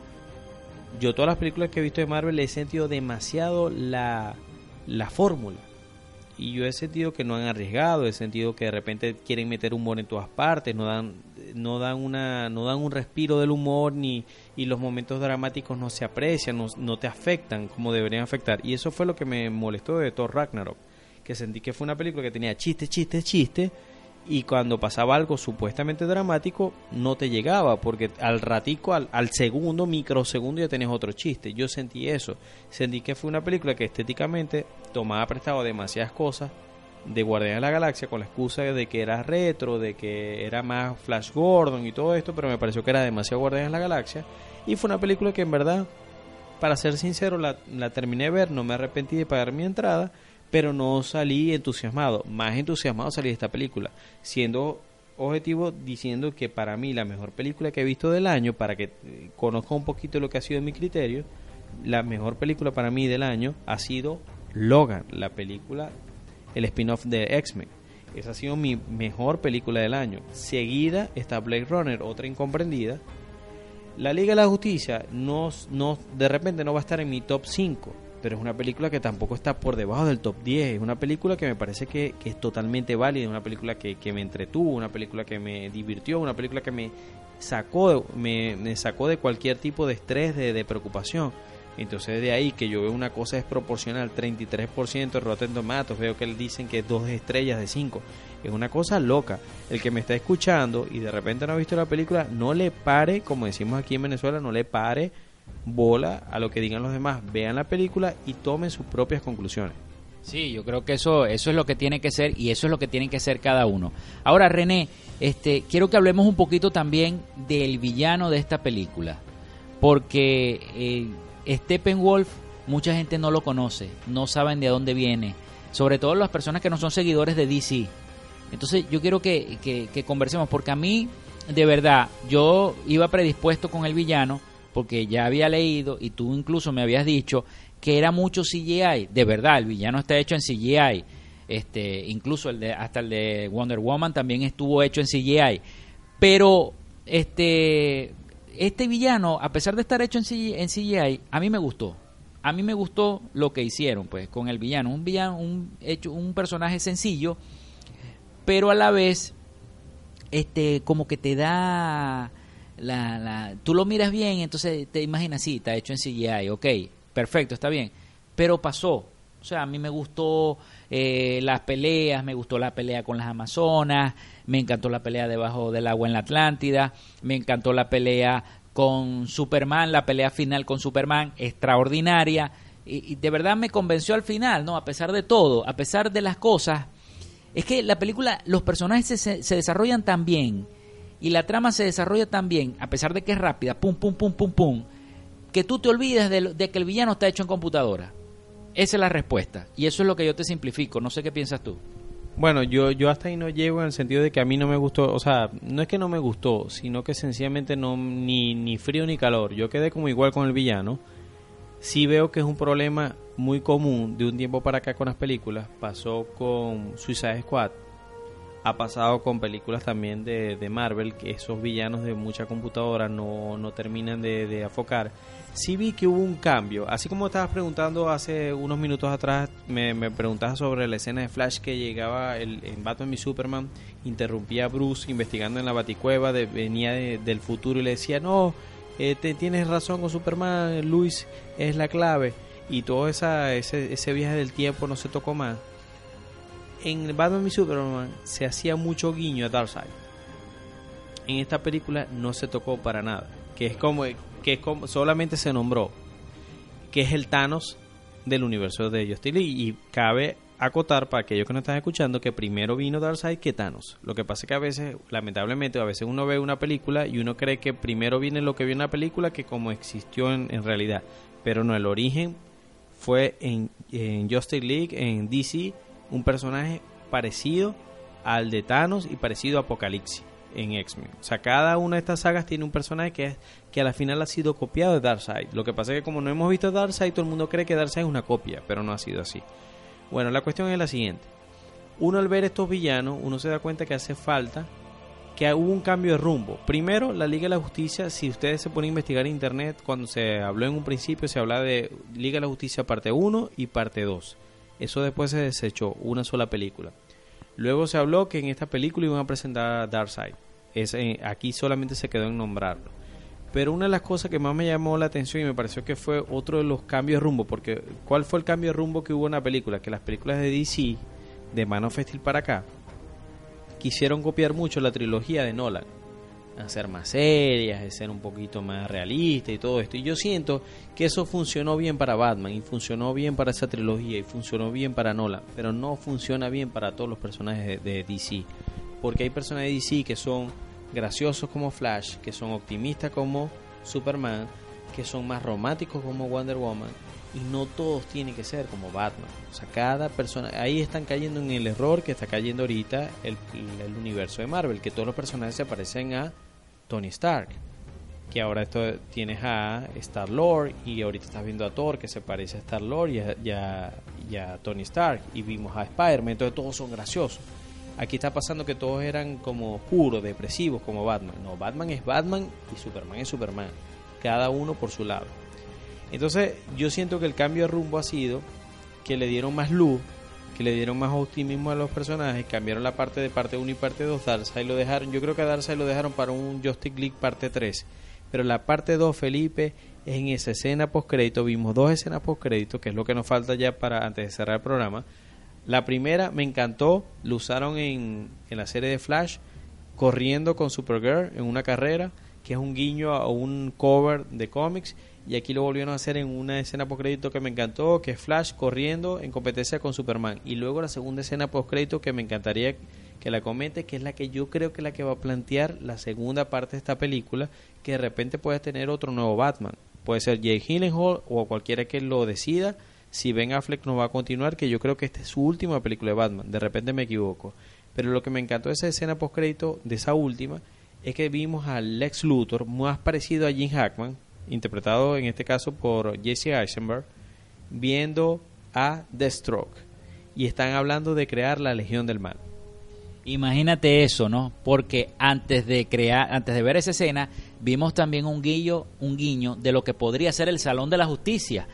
yo todas las películas que he visto de Marvel he sentido demasiado la, la fórmula Y yo he sentido que no han arriesgado, he sentido que de repente quieren meter humor en todas partes, no dan, no dan, una, no dan un respiro del humor ni, y los momentos dramáticos no se aprecian, no, no te afectan como deberían afectar. Y eso fue lo que me molestó de Thor Ragnarok, que sentí que fue una película que tenía chiste, chiste, chiste, y cuando pasaba algo supuestamente dramático no te llegaba porque al ratico, al, al, segundo, microsegundo ya tenés otro chiste. Yo sentí eso, sentí que fue una película que estéticamente tomaba prestado demasiadas cosas de Guardianes de la Galaxia con la excusa de que era retro, de que era más Flash Gordon y todo esto, pero me pareció que era demasiado Guardianes de la Galaxia y fue una película que en verdad, para ser sincero, la, la terminé de ver, no me arrepentí de pagar mi entrada pero no salí entusiasmado. Más entusiasmado salí de esta película, siendo objetivo diciendo que para mí la mejor película que he visto del año, para que eh, conozca un poquito lo que ha sido mi criterio, la mejor película para mí del año ha sido Logan, la película, el spin-off de X-Men. Esa ha sido mi mejor película del año. Seguida está Blade Runner, otra incomprendida. La Liga de la Justicia no, no, de repente no va a estar en mi top 5 pero es una película que tampoco está por debajo del top 10. Es una película que me parece que, es totalmente válida, una película que, me entretuvo, una película que me divirtió, una película que me sacó, me, sacó de cualquier tipo de estrés, de, de, preocupación. Entonces de ahí que yo veo una cosa desproporcional, 33% de Rotten Tomatoes, veo que dicen que es dos estrellas de 5. Es una cosa loca. El que me está escuchando y de repente no ha visto la película, no le pare, como decimos aquí en Venezuela, no le pare bola a lo que digan los demás, vean la película y tomen sus propias conclusiones. Sí, yo creo que eso, eso es lo que tiene que ser y eso es lo que tiene que ser cada uno. Ahora, René, este, quiero que hablemos un poquito también del villano de esta película, porque eh, Steppenwolf mucha gente no lo conoce, no saben de dónde viene, sobre todo las personas que no son seguidores de DC. Entonces yo quiero que, que, que conversemos, porque a mí, de verdad, yo iba predispuesto con el villano, porque ya había leído y tú incluso me habías dicho que era mucho CGI. De verdad, el villano está hecho en CGI. Este, incluso el de, hasta el de Wonder Woman también estuvo hecho en CGI. Pero este, este villano, a pesar de estar hecho en CGI, en CGI, a mí me gustó. A mí me gustó lo que hicieron, pues, con el villano. Un villano, un hecho, un personaje sencillo, pero a la vez, este, como que te da la, la, tú lo miras bien, entonces te imaginas, sí, está hecho en CGI, ok, perfecto, está bien, pero pasó. O sea, a mí me gustó eh, las peleas, me gustó la pelea con las Amazonas, me encantó la pelea debajo del agua en la Atlántida, me encantó la pelea con Superman, la pelea final con Superman, extraordinaria, y, y de verdad me convenció al final, ¿no? A pesar de todo, a pesar de las cosas, es que la película, los personajes se, se desarrollan tan bien, y la trama se desarrolla tan bien, a pesar de que es rápida, pum, pum, pum, pum, pum, que tú te olvides de, que el villano está hecho en computadora. Esa es la respuesta. Y eso es lo que yo te simplifico. No sé qué piensas tú. Bueno, yo, yo hasta ahí no llego en el sentido de que a mí no me gustó, o sea, no es que no me gustó, sino que sencillamente no, ni, ni frío ni calor. Yo quedé como igual con el villano. Sí veo que es un problema muy común de un tiempo para acá con las películas. Pasó con Suicide Squad ha pasado con películas también de, de, Marvel, que esos villanos de mucha computadora no, no terminan de, de, afocar. Sí vi que hubo un cambio, así como estabas preguntando hace unos minutos atrás, me, me preguntabas sobre la escena de Flash que llegaba el, en Batman y Superman, interrumpía a Bruce investigando en la baticueva, de, venía del futuro y le decía, no, eh, te, tienes razón con Superman, Luis es la clave, y todo esa, ese, ese viaje del tiempo no se tocó más en Batman y Superman se hacía mucho guiño a Darkseid. En esta película no se tocó para nada, que es como que es como solamente se nombró que es el Thanos del universo de Justice League y cabe acotar para aquellos que no están escuchando que primero vino Darkseid que Thanos. Lo que pasa es que a veces, lamentablemente, a veces uno ve una película y uno cree que primero viene lo que vio en la película que como existió en, en realidad. Pero no, el origen fue en, en Justice League, en DC un personaje parecido al de Thanos y parecido a Apocalipsis en X-Men. O sea, cada una de estas sagas tiene un personaje que, es, que a la final ha sido copiado de Darkseid. Lo que pasa es que como no hemos visto Darkseid, todo el mundo cree que Darkseid es una copia, pero no ha sido así. Bueno, la cuestión es la siguiente. Uno al ver estos villanos, uno se da cuenta que hace falta que hubo un cambio de rumbo. Primero, la Liga de la Justicia, si ustedes se ponen a investigar en internet, cuando se habló en un principio, se hablaba de Liga de la Justicia parte 1 y parte 2 Eso después se desechó, una sola película. Luego se habló que en esta película iban a presentar Darkseid. Es, aquí solamente se quedó en nombrarlo. Pero una de las cosas que más me llamó la atención y me pareció que fue otro de los cambios de rumbo, porque ¿cuál fue el cambio de rumbo que hubo en la película? Que las películas de DC, de Man of Steel para acá, quisieron copiar mucho la trilogía de Nolan. Hacer más serias, de ser un poquito más realista y todo esto. Y yo siento que eso funcionó bien para Batman y funcionó bien para esa trilogía y funcionó bien para Nolan, pero no funciona bien para todos los personajes de, de DC. Porque hay personajes de DC que son graciosos como Flash, que son optimistas como Superman, que son más románticos como Wonder Woman, y no todos tienen que ser como Batman. O sea, cada persona, ahí están cayendo en el error que está cayendo ahorita el, el universo de Marvel, que todos los personajes se parecen a Tony Stark. Que ahora esto tienes a Star Lord y ahorita estás viendo a Thor que se parece a Star Lord y a, y a, Tony Stark. Y vimos a Spider-Man, entonces todos son graciosos. Aquí está pasando que todos eran como oscuros, depresivos, como Batman. No, Batman es Batman y Superman es Superman. Cada uno por su lado. Entonces, yo siento que el cambio de rumbo ha sido que le dieron más luz, que le dieron más optimismo a los personajes, cambiaron la parte de parte 1 y parte 2. Darkseid lo dejaron, yo creo que a lo dejaron para un Justice League parte 3. Pero la parte 2, Felipe, en esa escena post crédito, vimos dos escenas post crédito, que es lo que nos falta ya para antes de cerrar el programa la primera me encantó, lo usaron en, en la serie de Flash, corriendo con Supergirl en una carrera, que es un guiño a un cover de cómics, y aquí lo volvieron a hacer en una escena post crédito que me encantó, que es Flash corriendo en competencia con Superman. Y luego la segunda escena post crédito que me encantaría que la comente, que es la que yo creo que es la que va a plantear la segunda parte de esta película, que de repente puede tener otro nuevo Batman. Puede ser Jay Gyllenhaal o cualquiera que lo decida si Ben Affleck no va a continuar, que yo creo que esta es su última película de Batman, de repente me equivoco. Pero lo que me encantó de esa escena post crédito de esa última es que vimos al Lex Luthor más parecido a Jim Hackman, interpretado en este caso por Jesse Eisenberg, viendo a Deathstroke y están hablando de crear la Legión del Mal. Imagínate eso, ¿no? Porque antes de crear, antes de ver esa escena, vimos también un guiño, un guiño de lo que podría ser el Salón de la Justicia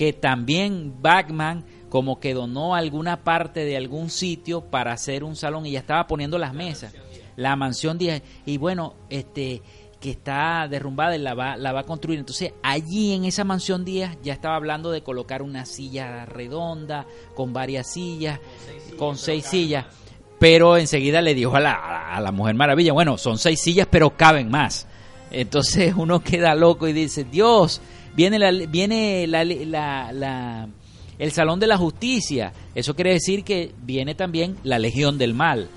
que también Batman como que donó alguna parte de algún sitio para hacer un salón y ya estaba poniendo las mesas. La mansión 10 y bueno, este que está derrumbada y la va, la va a construir. Entonces, allí en esa mansión 10 ya estaba hablando de colocar una silla redonda, con varias sillas, con seis sillas. Pero enseguida le dijo a la, a la Mujer Maravilla, bueno, son seis sillas, pero caben más. Entonces uno queda loco y dice, Dios, viene la, viene la, la, el Salón de la Justicia. Eso quiere decir que viene también la Legión del Mal,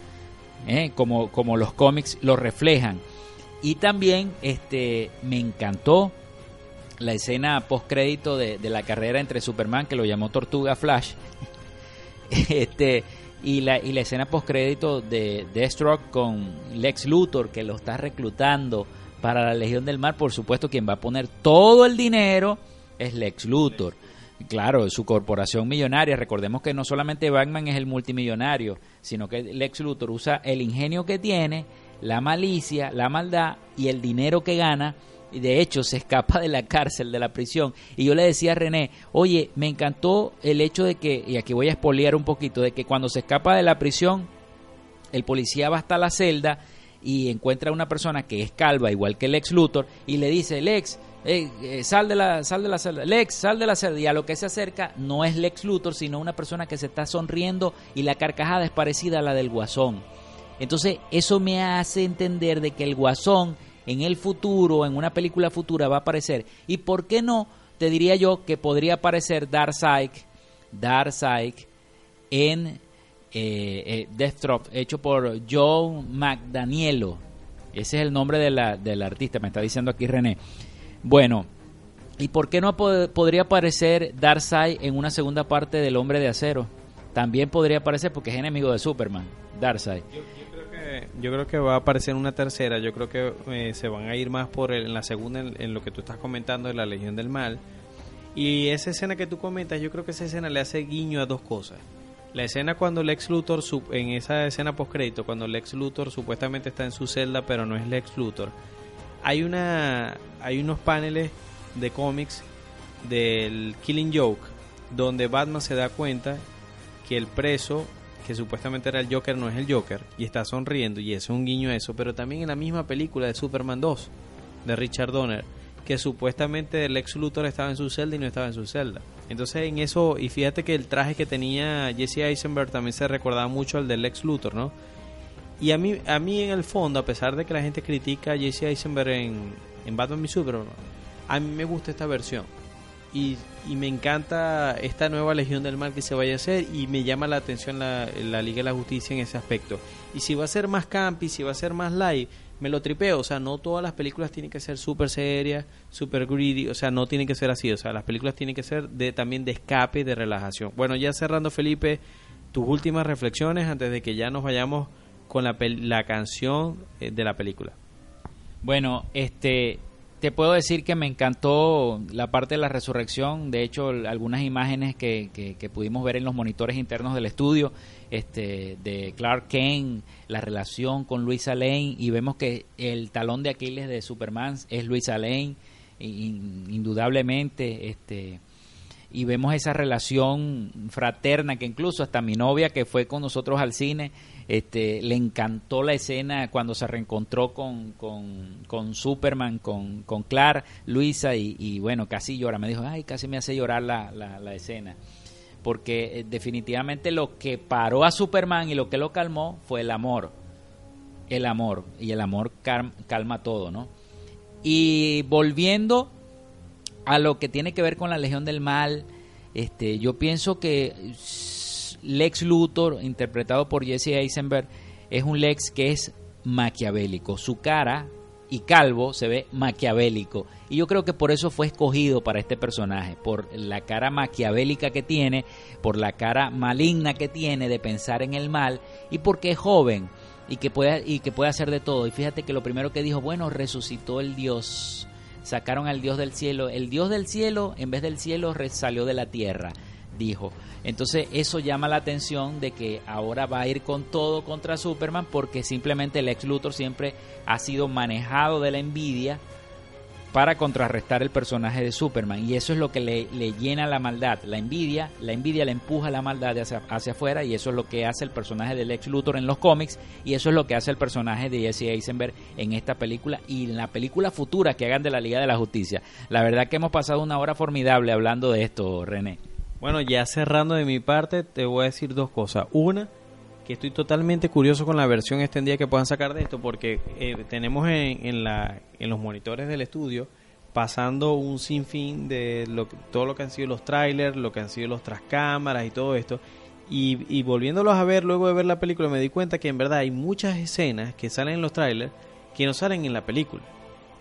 ¿eh? como, como los cómics lo reflejan. Y también este, me encantó la escena post crédito de, de, la carrera entre Superman, que lo llamó Tortuga Flash, este, y, la, y la escena post crédito de Deathstroke con Lex Luthor, que lo está reclutando para la Legión del Mar, por supuesto, quien va a poner todo el dinero es Lex Luthor. Claro, su corporación millonaria. Recordemos que no solamente Batman es el multimillonario, sino que Lex Luthor usa el ingenio que tiene, la malicia, la maldad y el dinero que gana. Y de hecho, se escapa de la cárcel, de la prisión. Y yo le decía a René, oye, me encantó el hecho de que, y aquí voy a espolear un poquito, de que cuando se escapa de la prisión, el policía va hasta la celda y encuentra a una persona que es calva, igual que Lex Luthor, y le dice, Lex, eh, eh, sal de la sal de la celda, Lex, sal de la celda, y a lo que se acerca no es Lex Luthor, sino una persona que se está sonriendo y la carcajada es parecida a la del Guasón. Entonces, eso me hace entender de que el Guasón en el futuro, en una película futura va a aparecer. ¿Y por qué no? Te diría yo que podría aparecer Darkseid, Darkseid en eh, eh, hecho por Joe McDanielo. Ese es el nombre de la, del artista, me está diciendo aquí René. Bueno, ¿y por qué no podría aparecer Darkseid en una segunda parte del Hombre de Acero? También podría aparecer porque es enemigo de Superman, Darkseid. Yo, creo, que, va a aparecer una tercera. Yo creo que eh, se van a ir más por en la segunda, en, lo que tú estás comentando de la Legión del Mal. Y esa escena que tú comentas, yo creo que esa escena le hace guiño a dos cosas. La escena cuando Lex Luthor, en esa escena post crédito, cuando Lex Luthor supuestamente está en su celda, pero no es Lex Luthor, hay una, hay unos paneles de cómics del Killing Joke donde Batman se da cuenta que el preso, que supuestamente era el Joker, no es el Joker, y está sonriendo, y es un guiño a eso, pero también en la misma película de Superman 2, de Richard Donner, que supuestamente el ex Luthor estaba en su celda y no estaba en su celda. Entonces en eso, y fíjate que el traje que tenía Jesse Eisenberg también se recordaba mucho al del ex Luthor, ¿no? Y a mí, a mí en el fondo, a pesar de que la gente critica a Jesse Eisenberg en, en Batman v Superman, a mí me gusta esta versión. Y, y, me encanta esta nueva Legión del Mal que se vaya a hacer y me llama la atención la, Liga de la Justicia en ese aspecto. Y si va a ser más campi, si va a ser más live, me lo tripeo. O sea, no todas las películas tienen que ser súper serias, súper greedy. O sea, no tienen que ser así. O sea, las películas tienen que ser de también de escape, de relajación. Bueno, ya cerrando, Felipe, tus últimas reflexiones antes de que ya nos vayamos con la, la canción eh, de la película. Bueno, este te puedo decir que me encantó la parte de la resurrección. De hecho, algunas imágenes que, que, pudimos ver en los monitores internos del estudio, este, de Clark Kent, la relación con Luisa Lane, y vemos que el talón de Aquiles de Superman es Luisa Lane, indudablemente. Este, y vemos esa relación fraterna que incluso hasta mi novia que fue con nosotros al cine este, le encantó la escena cuando se reencontró con, con, Superman, con, con Clark, Luisa, y, bueno, casi llora. Me dijo, ay, casi me hace llorar la, la, escena. Porque eh, definitivamente lo que paró a Superman y lo que lo calmó fue el amor. El amor. Y el amor calma todo, ¿no? Y volviendo a lo que tiene que ver con la Legión del Mal, este, yo pienso que Lex Luthor, interpretado por Jesse Eisenberg, es un Lex que es maquiavélico. Su cara y calvo se ve maquiavélico. Y yo creo que por eso fue escogido para este personaje, por la cara maquiavélica que tiene, por la cara maligna que tiene de pensar en el mal y porque es joven y que puede, y que puede hacer de todo. Y fíjate que lo primero que dijo, bueno, resucitó el Dios. Sacaron al Dios del cielo. El Dios del cielo, en vez del cielo, salió de la tierra dijo. Entonces eso llama la atención de que ahora va a ir con todo contra Superman porque simplemente el ex Luthor siempre ha sido manejado de la envidia para contrarrestar el personaje de Superman y eso es lo que le, llena la maldad, la envidia, la envidia le empuja la maldad hacia, hacia afuera y eso es lo que hace el personaje del ex Luthor en los cómics y eso es lo que hace el personaje de Jesse Eisenberg en esta película y en la película futura que hagan de la Liga de la Justicia. La verdad que hemos pasado una hora formidable hablando de esto, René. Bueno, ya cerrando de mi parte, te voy a decir dos cosas. Una, que estoy totalmente curioso con la versión extendida que puedan sacar de esto, porque eh, tenemos en, la, en los monitores del estudio pasando un sinfín de lo, todo lo que han sido los trailers, lo que han sido los trascámaras y todo esto. Y, y volviéndolos a ver luego de ver la película me di cuenta que en verdad hay muchas escenas que salen en los trailers que no salen en la película.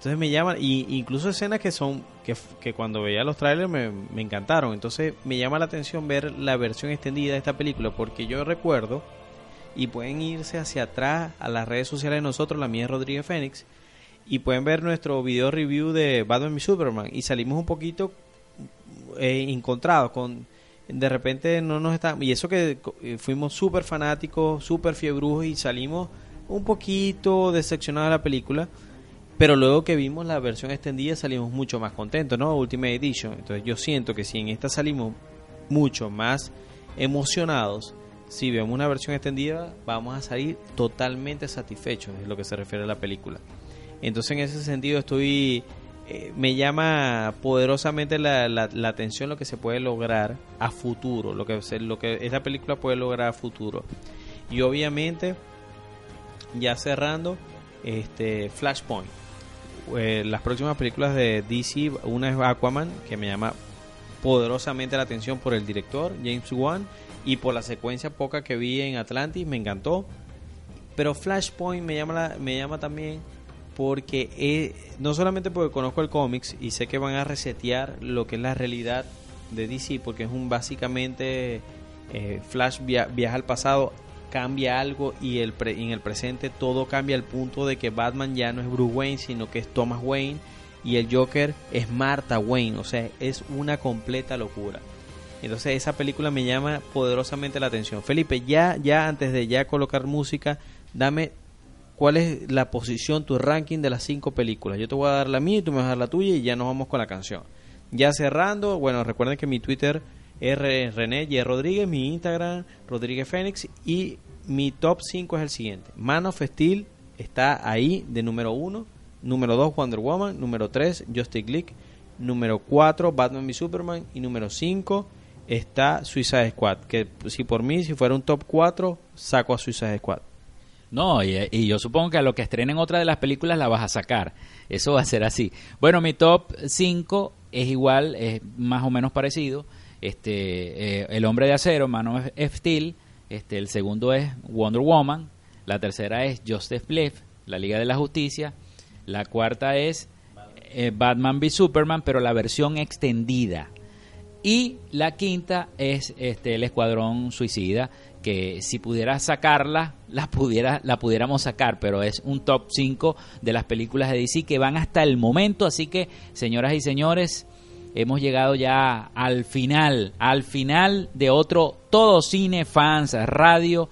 Entonces me llaman, y incluso escenas que son, que, que cuando veía los trailers me, me, encantaron. Entonces me llama la atención ver la versión extendida de esta película, porque yo recuerdo, y pueden irse hacia atrás a las redes sociales de nosotros, la mía es Rodríguez Fénix, y pueden ver nuestro video review de Batman y Superman, y salimos un poquito eh, encontrados con... De repente no nos está... Y eso que eh, fuimos súper fanáticos, súper fiebrujos, y salimos un poquito decepcionados de la película pero luego que vimos la versión extendida salimos mucho más contentos, ¿no? Ultimate Edition. Entonces yo siento que si en esta salimos mucho más emocionados, si vemos una versión extendida vamos a salir totalmente satisfechos en lo que se refiere a la película. Entonces en ese sentido estoy... Eh, me llama poderosamente la, la, la, atención lo que se puede lograr a futuro, lo que, lo que esta película puede lograr a futuro. Y obviamente, ya cerrando, este Flashpoint eh, las próximas películas de DC, una es Aquaman, que me llama poderosamente la atención por el director, James Wan, y por la secuencia poca que vi en Atlantis, me encantó. Pero Flashpoint me llama, me llama también porque eh, no solamente porque conozco el cómics y sé que van a resetear lo que es la realidad de DC, porque es un básicamente eh, Flash viaja al pasado cambia algo y el en el presente todo cambia al punto de que Batman ya no es Bruce Wayne, sino que es Thomas Wayne y el Joker es Martha Wayne, o sea, es una completa locura. Entonces esa película me llama poderosamente la atención. Felipe, ya ya antes de ya colocar música, dame cuál es la posición, tu ranking de las cinco películas. Yo te voy a dar la mía y tú me vas a dar la tuya y ya nos vamos con la canción. Ya cerrando, bueno, recuerden que mi Twitter R René Y Rodríguez, mi Instagram Rodríguez Fénix y mi top 5 es el siguiente. Man of Steel está ahí de número 1, número 2 Wonder Woman, número 3 Justice League, número 4 Batman v Superman y número 5 está Suicide Squad, que si por mí si fuera un top 4 saco a Suicide Squad. No, y, y, yo supongo que a lo que estrenen otra de las películas la vas a sacar. Eso va a ser así. Bueno, mi top 5 es igual, es más o menos parecido. Este, eh, El Hombre de Acero, Man of Steel. Este, el segundo es Wonder Woman. La tercera es Justice League, la Liga de la Justicia. La cuarta es eh, Batman v Superman, pero la versión extendida. Y la quinta es este, el Escuadrón Suicida, que si pudiera sacarla, la, pudiera, la pudiéramos sacar, pero es un top 5 de las películas de DC que van hasta el momento. Así que, señoras y señores, hemos llegado ya al final, al final de otro Todo Cine Fans Radio,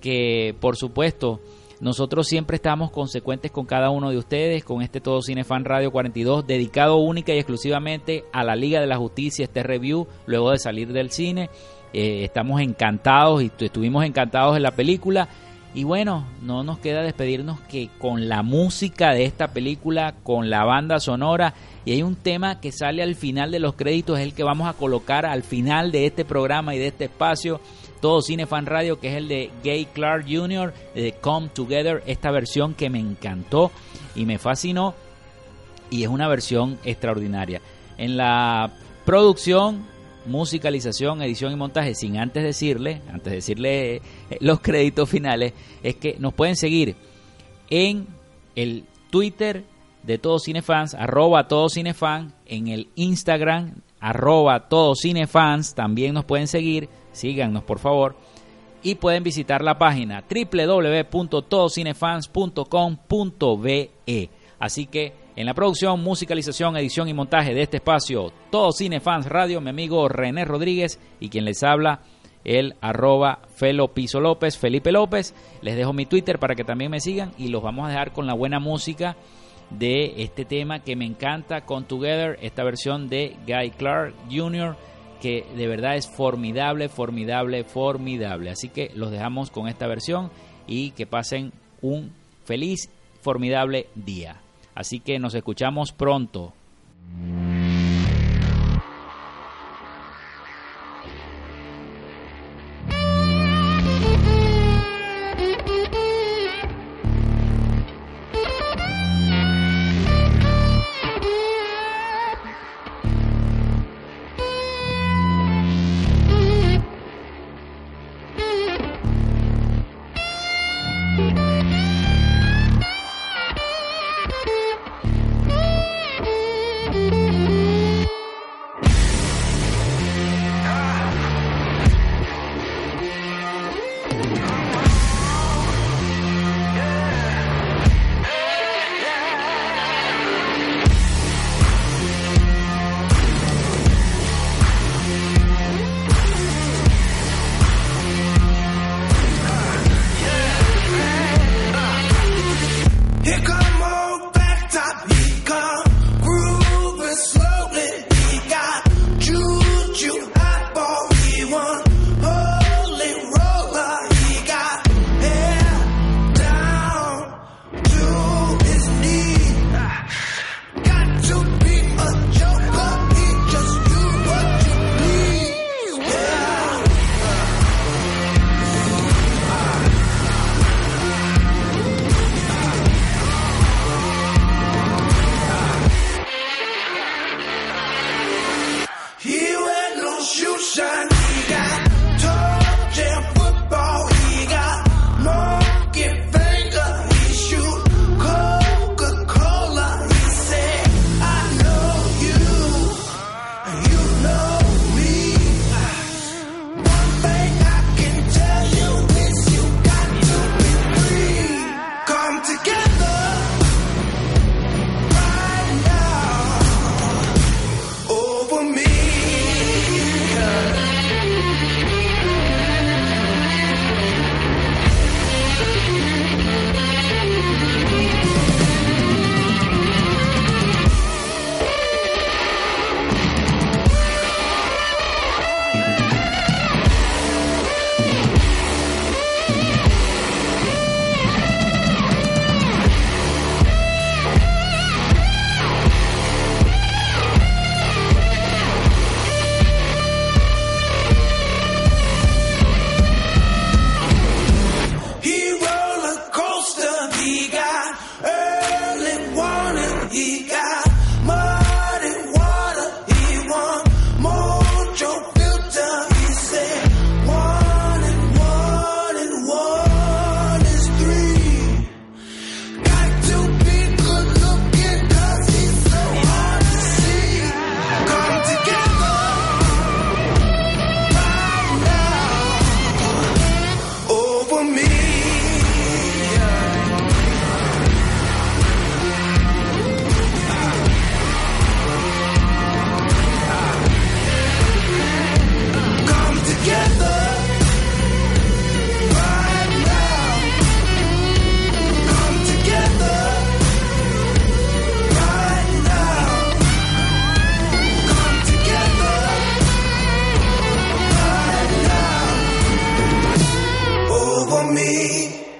que por supuesto nosotros siempre estamos consecuentes con cada uno de ustedes, con este Todo Cine Fan Radio 42, dedicado única y exclusivamente a la Liga de la Justicia, este review, luego de salir del cine. Eh, estamos encantados y estuvimos encantados en la película. Y bueno, no nos queda despedirnos que con la música de esta película, con la banda sonora, y hay un tema que sale al final de los créditos, es el que vamos a colocar al final de este programa y de este espacio todo Cine Fan Radio, que es el de Gay Clark Jr., de Come Together, esta versión que me encantó y me fascinó, y es una versión extraordinaria. En la producción, musicalización, edición y montaje, sin antes decirle, antes de decirle eh, los créditos finales, es que nos pueden seguir en el Twitter de Todo Cinefans, arroba Todo Cinefan, en el Instagram, arroba Todo Cinefans, también nos pueden seguir, síganos por favor, y pueden visitar la página www.todocinefans.com.be. Así que en la producción, musicalización, edición y montaje de este espacio, Todo Cinefans Radio, mi amigo René Rodríguez y quien les habla, el arroba Felo Piso López, Felipe López. Les dejo mi Twitter para que también me sigan y los vamos a dejar con la buena música de este tema que me encanta, Con Together, esta versión de Guy Clark Jr., que de verdad es formidable, formidable, formidable. Así que los dejamos con esta versión y que pasen un feliz, formidable día. Así que nos escuchamos pronto.